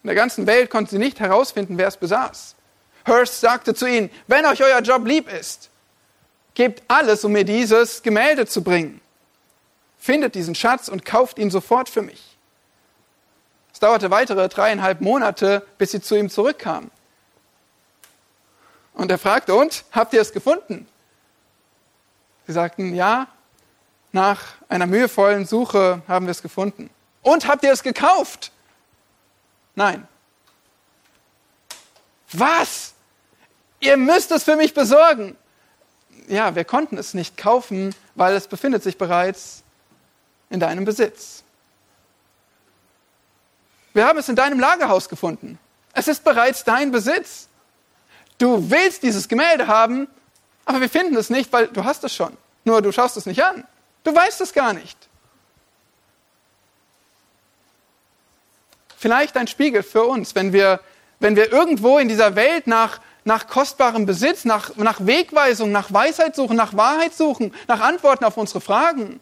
Speaker 1: In der ganzen Welt konnten sie nicht herausfinden, wer es besaß. Hearst sagte zu ihnen, wenn euch euer Job lieb ist, gebt alles, um mir dieses Gemälde zu bringen. Findet diesen Schatz und kauft ihn sofort für mich. Es dauerte weitere dreieinhalb Monate, bis sie zu ihm zurückkamen. Und er fragte, und, habt ihr es gefunden? Sie sagten, ja, nach einer mühevollen Suche haben wir es gefunden. Und habt ihr es gekauft? Nein. Was? Ihr müsst es für mich besorgen. Ja, wir konnten es nicht kaufen, weil es befindet sich bereits in deinem Besitz. Wir haben es in deinem Lagerhaus gefunden. Es ist bereits dein Besitz. Du willst dieses Gemälde haben, aber wir finden es nicht, weil du hast es schon. Nur du schaust es nicht an. Du weißt es gar nicht. vielleicht ein Spiegel für uns, wenn wir, wenn wir irgendwo in dieser Welt nach, nach kostbarem Besitz, nach, nach Wegweisung, nach Weisheit suchen, nach Wahrheit suchen, nach Antworten auf unsere Fragen,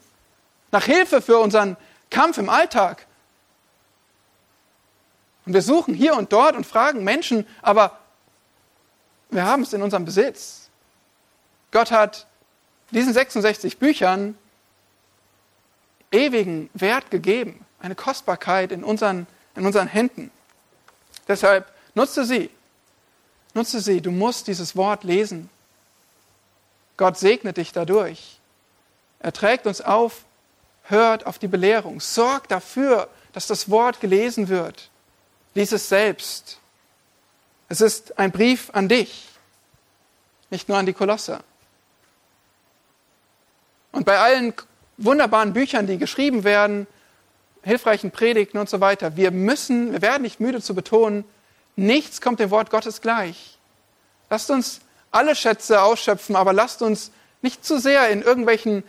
Speaker 1: nach Hilfe für unseren Kampf im Alltag. Und wir suchen hier und dort und fragen Menschen, aber wir haben es in unserem Besitz. Gott hat diesen 66 Büchern ewigen Wert gegeben, eine Kostbarkeit in unseren in unseren Händen. Deshalb nutze sie. Nutze sie. Du musst dieses Wort lesen. Gott segnet dich dadurch. Er trägt uns auf, hört auf die Belehrung, sorgt dafür, dass das Wort gelesen wird. Lies es selbst. Es ist ein Brief an dich, nicht nur an die Kolosser. Und bei allen wunderbaren Büchern, die geschrieben werden, hilfreichen Predigten und so weiter. Wir müssen, wir werden nicht müde zu betonen, nichts kommt dem Wort Gottes gleich. Lasst uns alle Schätze ausschöpfen, aber lasst uns nicht zu sehr in irgendwelchen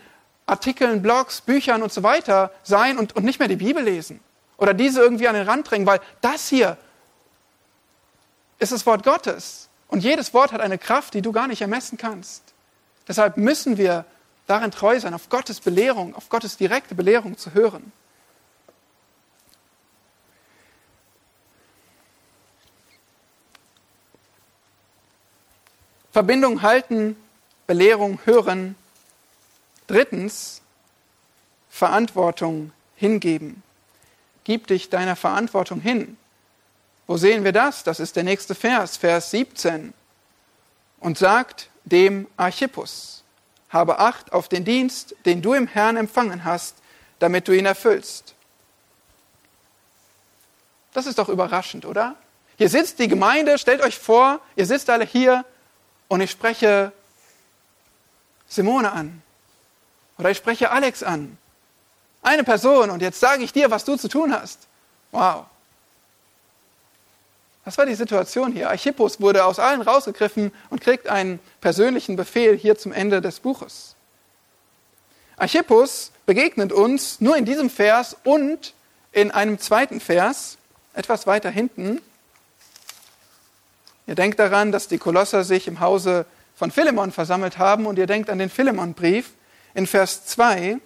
Speaker 1: Artikeln, Blogs, Büchern und so weiter sein und, und nicht mehr die Bibel lesen oder diese irgendwie an den Rand drängen, weil das hier ist das Wort Gottes und jedes Wort hat eine Kraft, die du gar nicht ermessen kannst. Deshalb müssen wir darin treu sein, auf Gottes Belehrung, auf Gottes direkte Belehrung zu hören. Verbindung halten, Belehrung hören. Drittens, Verantwortung hingeben. Gib dich deiner Verantwortung hin. Wo sehen wir das? Das ist der nächste Vers, Vers 17. Und sagt dem Archippus, habe Acht auf den Dienst, den du im Herrn empfangen hast, damit du ihn erfüllst. Das ist doch überraschend, oder? Hier sitzt die Gemeinde, stellt euch vor, ihr sitzt alle hier und ich spreche Simone an oder ich spreche Alex an. Eine Person und jetzt sage ich dir, was du zu tun hast. Wow. Das war die Situation hier. Archippus wurde aus allen rausgegriffen und kriegt einen persönlichen Befehl hier zum Ende des Buches. Archippus begegnet uns nur in diesem Vers und in einem zweiten Vers, etwas weiter hinten. Ihr denkt daran, dass die Kolosser sich im Hause von Philemon versammelt haben und ihr denkt an den Philemon-Brief. In Vers 2,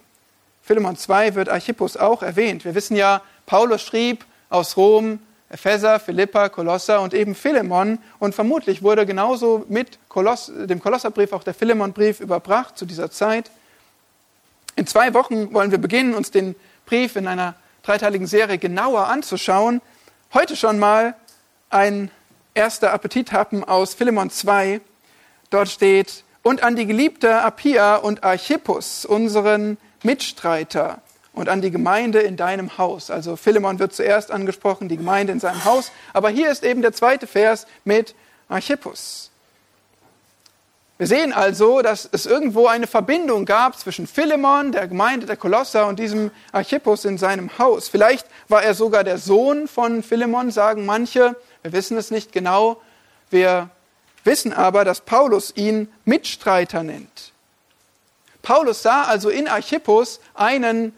Speaker 1: Philemon 2 wird Archippus auch erwähnt. Wir wissen ja, Paulus schrieb aus Rom, Epheser, Philippa, Kolosser und eben Philemon und vermutlich wurde genauso mit Koloss, dem Kolosserbrief auch der Philemon-Brief überbracht zu dieser Zeit. In zwei Wochen wollen wir beginnen, uns den Brief in einer dreiteiligen Serie genauer anzuschauen, heute schon mal ein erster Appetithappen aus Philemon 2. Dort steht, und an die geliebte Apia und Archippus, unseren Mitstreiter, und an die Gemeinde in deinem Haus. Also Philemon wird zuerst angesprochen, die Gemeinde in seinem Haus. Aber hier ist eben der zweite Vers mit Archippus. Wir sehen also, dass es irgendwo eine Verbindung gab zwischen Philemon, der Gemeinde der Kolosser, und diesem Archippus in seinem Haus. Vielleicht war er sogar der Sohn von Philemon, sagen manche. Wir wissen es nicht genau. Wir wissen aber, dass Paulus ihn Mitstreiter nennt. Paulus sah also in Archippus einen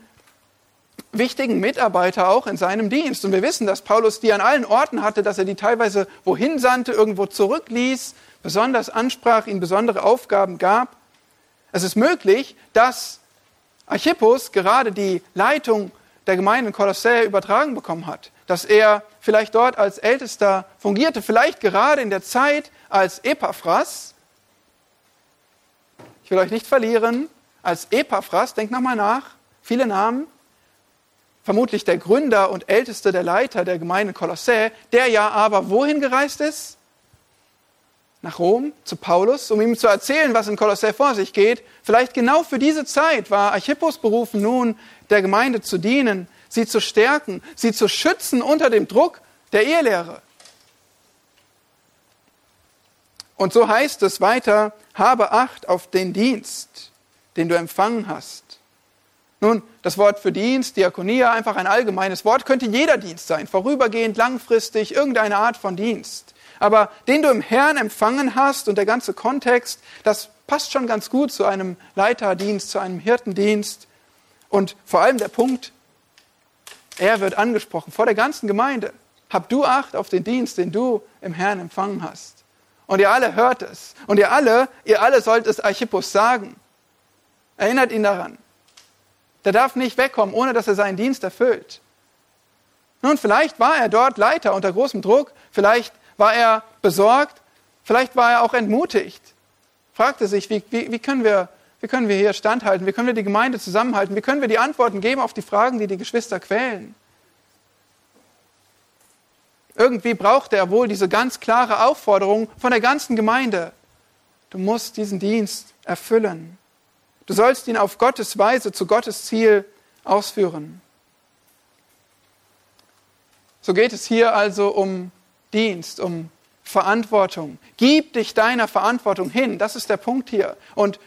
Speaker 1: wichtigen Mitarbeiter auch in seinem Dienst. Und wir wissen, dass Paulus die an allen Orten hatte, dass er die teilweise wohin sandte, irgendwo zurückließ, besonders ansprach, ihnen besondere Aufgaben gab. Es ist möglich, dass Archippus gerade die Leitung der Gemeinde in Kolossä übertragen bekommen hat, dass er vielleicht dort als Ältester fungierte, vielleicht gerade in der Zeit als Epaphras. Ich will euch nicht verlieren, als Epaphras, denkt nochmal nach, viele Namen, vermutlich der Gründer und älteste der Leiter der Gemeinde Kolossä, der ja aber wohin gereist ist? nach Rom zu Paulus, um ihm zu erzählen, was in Kolossä vor sich geht. Vielleicht genau für diese Zeit war Archippus berufen, nun der Gemeinde zu dienen, sie zu stärken, sie zu schützen unter dem Druck der Ehelehre. Und so heißt es weiter, habe Acht auf den Dienst, den du empfangen hast. Nun, das Wort für Dienst, Diakonia, einfach ein allgemeines Wort, könnte jeder Dienst sein, vorübergehend, langfristig, irgendeine Art von Dienst aber den du im Herrn empfangen hast und der ganze Kontext, das passt schon ganz gut zu einem Leiterdienst, zu einem Hirtendienst. Und vor allem der Punkt, er wird angesprochen vor der ganzen Gemeinde. Hab du Acht auf den Dienst, den du im Herrn empfangen hast. Und ihr alle hört es. Und ihr alle, ihr alle sollt es Archippus sagen. Erinnert ihn daran. Der darf nicht wegkommen, ohne dass er seinen Dienst erfüllt. Nun, vielleicht war er dort Leiter unter großem Druck. Vielleicht war er besorgt? Vielleicht war er auch entmutigt. Fragte sich, wie, wie, wie, können wir, wie können wir hier standhalten? Wie können wir die Gemeinde zusammenhalten? Wie können wir die Antworten geben auf die Fragen, die die Geschwister quälen? Irgendwie brauchte er wohl diese ganz klare Aufforderung von der ganzen Gemeinde. Du musst diesen Dienst erfüllen. Du sollst ihn auf Gottes Weise zu Gottes Ziel ausführen. So geht es hier also um Dienst, um Verantwortung. Gib dich deiner Verantwortung hin. Das ist der Punkt hier. Und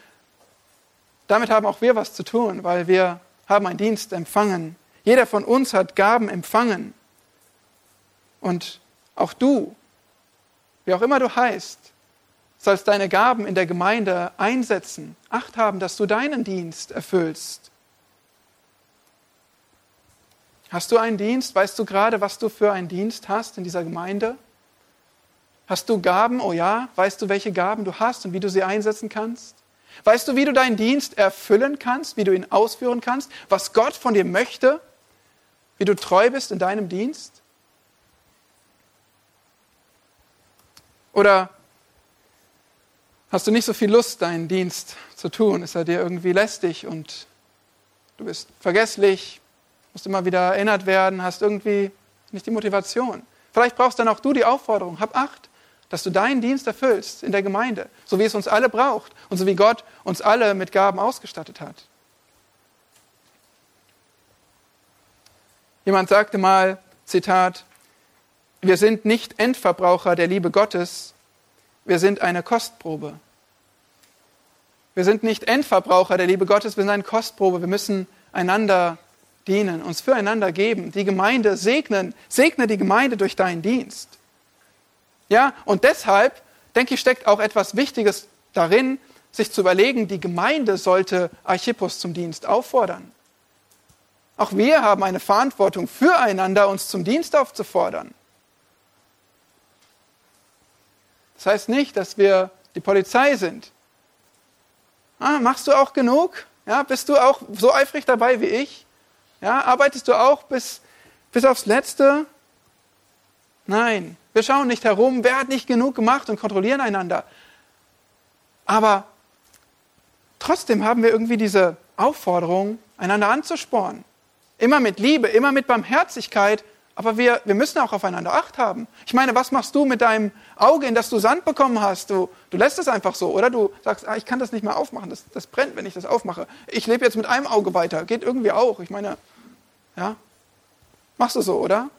Speaker 1: damit haben auch wir was zu tun, weil wir haben einen Dienst empfangen. Jeder von uns hat Gaben empfangen. Und auch du, wie auch immer du heißt, sollst deine Gaben in der Gemeinde einsetzen. Acht haben, dass du deinen Dienst erfüllst. Hast du einen Dienst? Weißt du gerade, was du für einen Dienst hast in dieser Gemeinde? Hast du Gaben? Oh ja. Weißt du, welche Gaben du hast und wie du sie einsetzen kannst? Weißt du, wie du deinen Dienst erfüllen kannst, wie du ihn ausführen kannst, was Gott von dir möchte, wie du treu bist in deinem Dienst? Oder hast du nicht so viel Lust, deinen Dienst zu tun? Ist er dir irgendwie lästig und du bist vergesslich, musst immer wieder erinnert werden, hast irgendwie nicht die Motivation. Vielleicht brauchst dann auch du die Aufforderung, hab Acht, dass du deinen Dienst erfüllst in der Gemeinde, so wie es uns alle braucht und so wie Gott uns alle mit Gaben ausgestattet hat. Jemand sagte mal, Zitat, wir sind nicht Endverbraucher der Liebe Gottes, wir sind eine Kostprobe. Wir sind nicht Endverbraucher der Liebe Gottes, wir sind eine Kostprobe. Wir müssen einander dienen, uns füreinander geben, die Gemeinde segnen. Segne die Gemeinde durch deinen Dienst. Ja, und deshalb, denke ich, steckt auch etwas Wichtiges darin, sich zu überlegen, die Gemeinde sollte Archippus zum Dienst auffordern. Auch wir haben eine Verantwortung füreinander, uns zum Dienst aufzufordern. Das heißt nicht, dass wir die Polizei sind. Ah, machst du auch genug? Ja, bist du auch so eifrig dabei wie ich? Ja, arbeitest du auch bis, bis aufs Letzte? Nein, wir schauen nicht herum, wer hat nicht genug gemacht und kontrollieren einander. Aber trotzdem haben wir irgendwie diese Aufforderung, einander anzuspornen. immer mit Liebe, immer mit Barmherzigkeit, aber wir, wir müssen auch aufeinander Acht haben. Ich meine, was machst du mit deinem Auge, in das du Sand bekommen hast? Du, du lässt es einfach so, oder? Du sagst, ah, ich kann das nicht mehr aufmachen, das, das brennt, wenn ich das aufmache. Ich lebe jetzt mit einem Auge weiter, geht irgendwie auch. Ich meine, ja, machst du so, oder?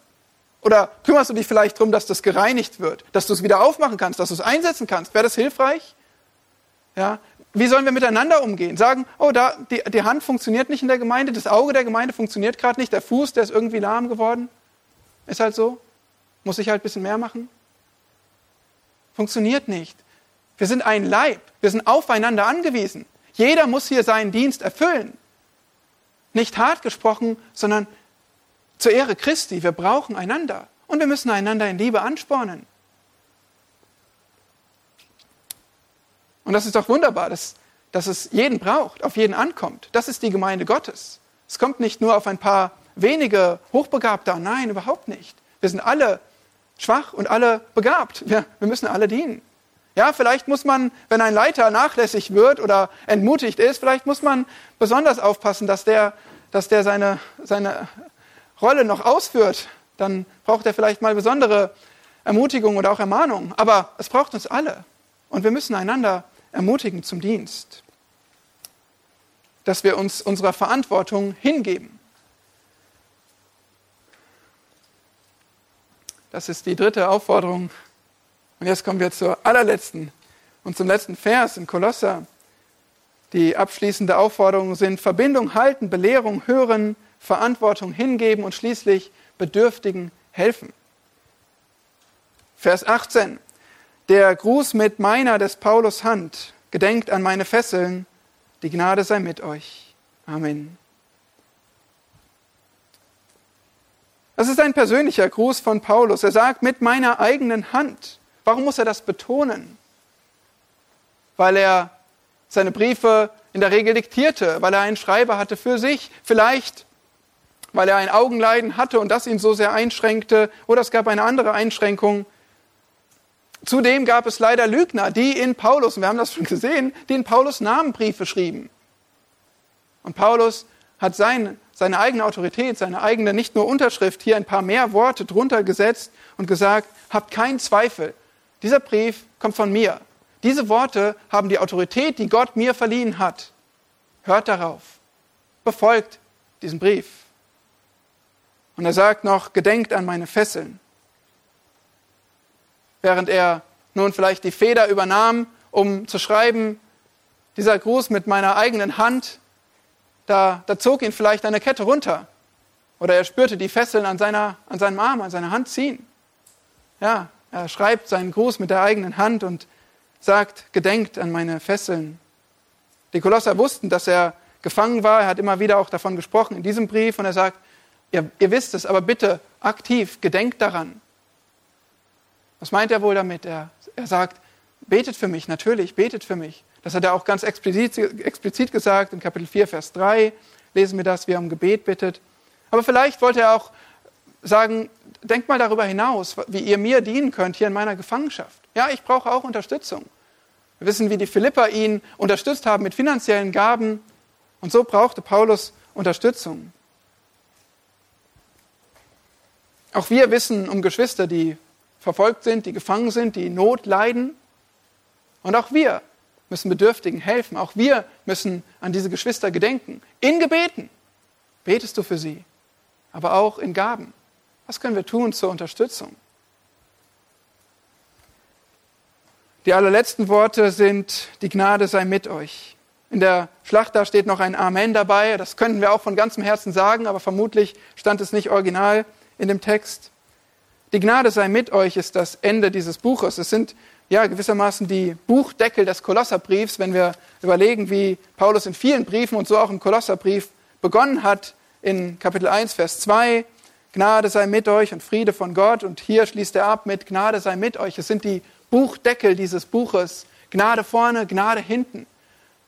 Speaker 1: Oder kümmerst du dich vielleicht darum, dass das gereinigt wird, dass du es wieder aufmachen kannst, dass du es einsetzen kannst? Wäre das hilfreich? Ja, wie sollen wir miteinander umgehen? Sagen, oh, da, die, die Hand funktioniert nicht in der Gemeinde, das Auge der Gemeinde funktioniert gerade nicht, der Fuß, der ist irgendwie lahm geworden. Ist halt so. Muss ich halt ein bisschen mehr machen? Funktioniert nicht. Wir sind ein Leib. Wir sind aufeinander angewiesen. Jeder muss hier seinen Dienst erfüllen. Nicht hart gesprochen, sondern zur Ehre Christi. Wir brauchen einander. Und wir müssen einander in Liebe anspornen. Und das ist doch wunderbar, dass, dass es jeden braucht, auf jeden ankommt. Das ist die Gemeinde Gottes. Es kommt nicht nur auf ein paar wenige Hochbegabte an. Nein, überhaupt nicht. Wir sind alle schwach und alle begabt. Wir, wir müssen alle dienen. Ja, vielleicht muss man, wenn ein Leiter nachlässig wird oder entmutigt ist, vielleicht muss man besonders aufpassen, dass der, dass der seine, seine Rolle noch ausführt. Dann braucht er vielleicht mal besondere Ermutigung oder auch Ermahnung. Aber es braucht uns alle. Und wir müssen einander ermutigen zum Dienst, dass wir uns unserer Verantwortung hingeben. Das ist die dritte Aufforderung. Und jetzt kommen wir zur allerletzten und zum letzten Vers in Kolosser. Die abschließende Aufforderung sind Verbindung halten, Belehrung hören, Verantwortung hingeben und schließlich Bedürftigen helfen. Vers 18. Der Gruß mit meiner des Paulus Hand, gedenkt an meine Fesseln, die Gnade sei mit euch. Amen. Das ist ein persönlicher Gruß von Paulus. Er sagt, mit meiner eigenen Hand. Warum muss er das betonen? Weil er seine Briefe in der Regel diktierte, weil er einen Schreiber hatte für sich, vielleicht weil er ein Augenleiden hatte und das ihn so sehr einschränkte, oder es gab eine andere Einschränkung, Zudem gab es leider Lügner, die in Paulus, und wir haben das schon gesehen, die in Paulus Namenbriefe schrieben. Und Paulus hat sein, seine eigene Autorität, seine eigene nicht nur Unterschrift, hier ein paar mehr Worte drunter gesetzt und gesagt, habt keinen Zweifel, dieser Brief kommt von mir. Diese Worte haben die Autorität, die Gott mir verliehen hat. Hört darauf, befolgt diesen Brief. Und er sagt noch, gedenkt an meine Fesseln während er nun vielleicht die Feder übernahm, um zu schreiben, dieser Gruß mit meiner eigenen Hand, da, da zog ihn vielleicht eine Kette runter. Oder er spürte die Fesseln an, seiner, an seinem Arm, an seiner Hand ziehen. Ja, er schreibt seinen Gruß mit der eigenen Hand und sagt, gedenkt an meine Fesseln. Die Kolosser wussten, dass er gefangen war. Er hat immer wieder auch davon gesprochen in diesem Brief und er sagt, ihr, ihr wisst es, aber bitte aktiv, gedenkt daran. Was meint er wohl damit? Er, er sagt, betet für mich, natürlich, betet für mich. Das hat er auch ganz explizit, explizit gesagt, in Kapitel 4, Vers 3 lesen wir das, wie er um Gebet bittet. Aber vielleicht wollte er auch sagen, denkt mal darüber hinaus, wie ihr mir dienen könnt hier in meiner Gefangenschaft. Ja, ich brauche auch Unterstützung. Wir wissen, wie die Philipper ihn unterstützt haben mit finanziellen Gaben. Und so brauchte Paulus Unterstützung. Auch wir wissen um Geschwister, die verfolgt sind, die gefangen sind, die Not leiden. Und auch wir müssen Bedürftigen helfen. Auch wir müssen an diese Geschwister gedenken. In Gebeten betest du für sie, aber auch in Gaben. Was können wir tun zur Unterstützung? Die allerletzten Worte sind, die Gnade sei mit euch. In der Schlacht da steht noch ein Amen dabei. Das könnten wir auch von ganzem Herzen sagen, aber vermutlich stand es nicht original in dem Text. Die Gnade sei mit euch ist das Ende dieses Buches. Es sind ja gewissermaßen die Buchdeckel des Kolosserbriefs, wenn wir überlegen, wie Paulus in vielen Briefen und so auch im Kolosserbrief begonnen hat in Kapitel 1, Vers 2. Gnade sei mit euch und Friede von Gott. Und hier schließt er ab mit Gnade sei mit euch. Es sind die Buchdeckel dieses Buches. Gnade vorne, Gnade hinten.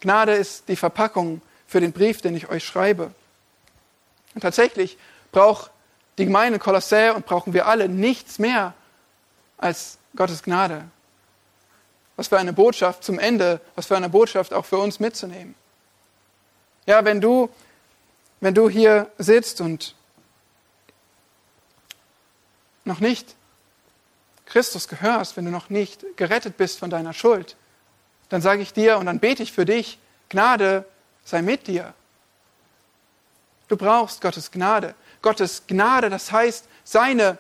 Speaker 1: Gnade ist die Verpackung für den Brief, den ich euch schreibe. Und tatsächlich braucht die Gemeinde Kolossä und brauchen wir alle nichts mehr als Gottes Gnade. Was für eine Botschaft zum Ende, was für eine Botschaft auch für uns mitzunehmen. Ja, wenn du wenn du hier sitzt und noch nicht Christus gehörst, wenn du noch nicht gerettet bist von deiner Schuld, dann sage ich dir und dann bete ich für dich, Gnade sei mit dir. Du brauchst Gottes Gnade. Gottes Gnade, das heißt seine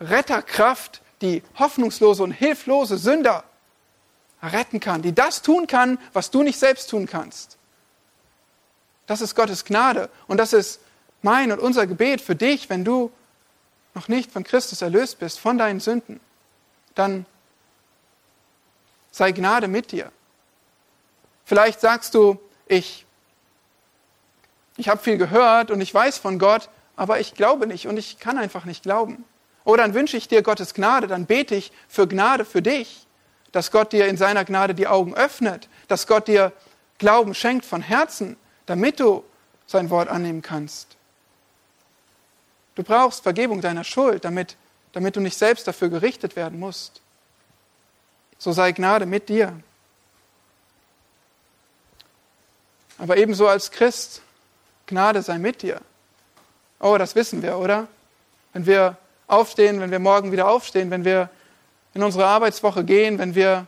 Speaker 1: Retterkraft, die hoffnungslose und hilflose Sünder retten kann, die das tun kann, was du nicht selbst tun kannst. Das ist Gottes Gnade und das ist mein und unser Gebet für dich, wenn du noch nicht von Christus erlöst bist, von deinen Sünden. Dann sei Gnade mit dir. Vielleicht sagst du, ich, ich habe viel gehört und ich weiß von Gott, aber ich glaube nicht und ich kann einfach nicht glauben. Oder dann wünsche ich dir Gottes Gnade, dann bete ich für Gnade für dich, dass Gott dir in seiner Gnade die Augen öffnet, dass Gott dir Glauben schenkt von Herzen, damit du sein Wort annehmen kannst. Du brauchst Vergebung deiner Schuld, damit, damit du nicht selbst dafür gerichtet werden musst. So sei Gnade mit dir. Aber ebenso als Christ, Gnade sei mit dir. Oh, das wissen wir, oder? Wenn wir aufstehen, wenn wir morgen wieder aufstehen, wenn wir in unsere Arbeitswoche gehen, wenn wir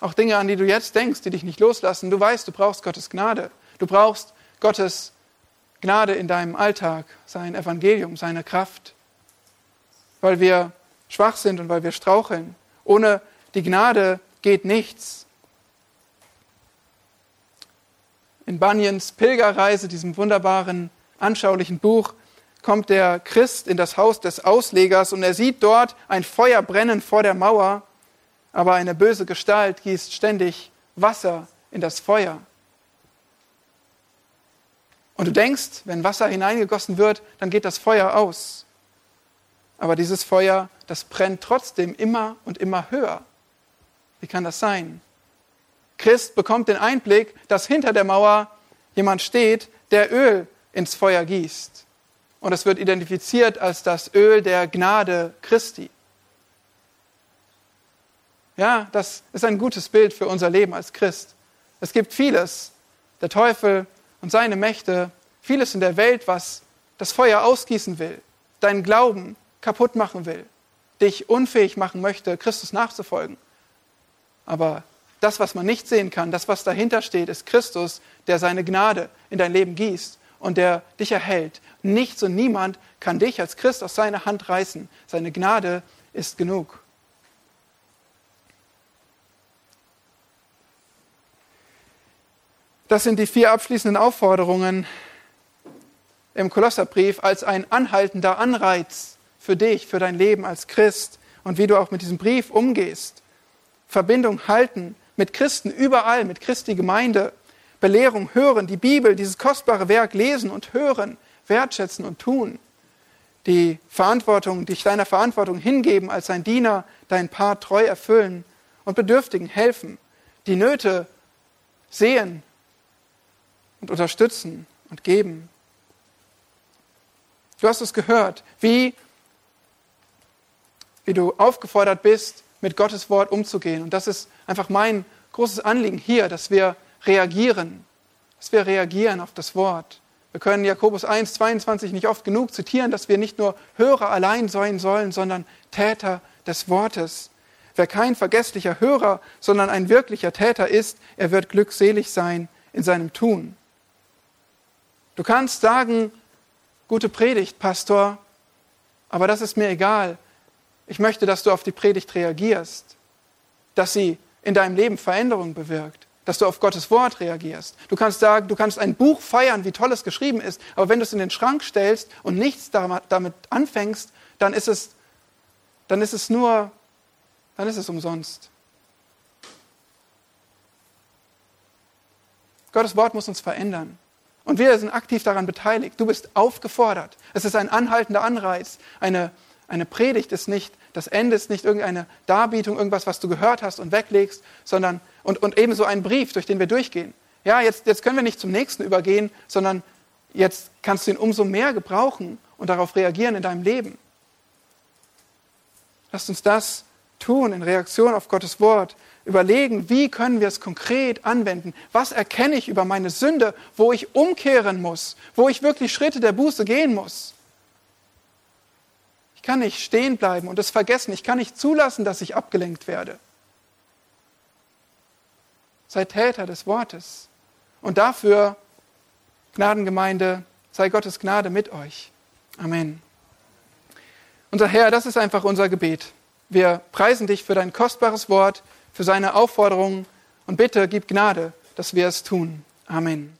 Speaker 1: auch Dinge, an die du jetzt denkst, die dich nicht loslassen, du weißt, du brauchst Gottes Gnade. Du brauchst Gottes Gnade in deinem Alltag, sein Evangelium, seine Kraft, weil wir schwach sind und weil wir straucheln. Ohne die Gnade geht nichts. In Bunyans Pilgerreise, diesem wunderbaren, anschaulichen Buch, kommt der Christ in das Haus des Auslegers und er sieht dort ein Feuer brennen vor der Mauer, aber eine böse Gestalt gießt ständig Wasser in das Feuer. Und du denkst, wenn Wasser hineingegossen wird, dann geht das Feuer aus. Aber dieses Feuer, das brennt trotzdem immer und immer höher. Wie kann das sein? Christ bekommt den Einblick, dass hinter der Mauer jemand steht, der Öl ins Feuer gießt. Und es wird identifiziert als das Öl der Gnade Christi. Ja, das ist ein gutes Bild für unser Leben als Christ. Es gibt vieles. Der Teufel und seine Mächte, vieles in der Welt, was das Feuer ausgießen will, deinen Glauben kaputt machen will, dich unfähig machen möchte, Christus nachzufolgen. Aber das, was man nicht sehen kann, das, was dahinter steht, ist Christus, der seine Gnade in dein Leben gießt und der dich erhält. Nichts und niemand kann dich als Christ aus seiner Hand reißen. Seine Gnade ist genug. Das sind die vier abschließenden Aufforderungen im Kolosserbrief als ein anhaltender Anreiz für dich, für dein Leben als Christ und wie du auch mit diesem Brief umgehst. Verbindung halten mit Christen überall, mit Christi Gemeinde, Belehrung hören, die Bibel, dieses kostbare Werk lesen und hören, wertschätzen und tun. Die Verantwortung, dich deiner Verantwortung hingeben als ein Diener, dein Part treu erfüllen und Bedürftigen helfen, die Nöte sehen und unterstützen und geben. Du hast es gehört, wie, wie du aufgefordert bist, mit Gottes Wort umzugehen. Und das ist einfach mein großes Anliegen hier, dass wir reagieren, dass wir reagieren auf das Wort. Wir können Jakobus 1, 22 nicht oft genug zitieren, dass wir nicht nur Hörer allein sein sollen, sondern Täter des Wortes. Wer kein vergesslicher Hörer, sondern ein wirklicher Täter ist, er wird glückselig sein in seinem Tun. Du kannst sagen, gute Predigt, Pastor, aber das ist mir egal. Ich möchte, dass du auf die Predigt reagierst, dass sie in deinem Leben Veränderungen bewirkt, dass du auf Gottes Wort reagierst. Du kannst sagen, du kannst ein Buch feiern, wie toll es geschrieben ist, aber wenn du es in den Schrank stellst und nichts damit anfängst, dann ist es, dann ist es nur, dann ist es umsonst. Gottes Wort muss uns verändern. Und wir sind aktiv daran beteiligt. Du bist aufgefordert. Es ist ein anhaltender Anreiz. Eine, eine Predigt ist nicht, das Ende ist nicht irgendeine Darbietung, irgendwas, was du gehört hast und weglegst, sondern und, und ebenso ein Brief, durch den wir durchgehen. Ja, jetzt, jetzt können wir nicht zum nächsten übergehen, sondern jetzt kannst du ihn umso mehr gebrauchen und darauf reagieren in deinem Leben. Lasst uns das tun in Reaktion auf Gottes Wort. überlegen, wie können wir es konkret anwenden? Was erkenne ich über meine Sünde, wo ich umkehren muss, wo ich wirklich Schritte der Buße gehen muss? Ich kann nicht stehen bleiben und es vergessen. Ich kann nicht zulassen, dass ich abgelenkt werde. Sei Täter des Wortes. Und dafür, Gnadengemeinde, sei Gottes Gnade mit euch. Amen. Unser Herr, das ist einfach unser Gebet. Wir preisen dich für dein kostbares Wort, für seine Aufforderungen und bitte gib Gnade, dass wir es tun. Amen.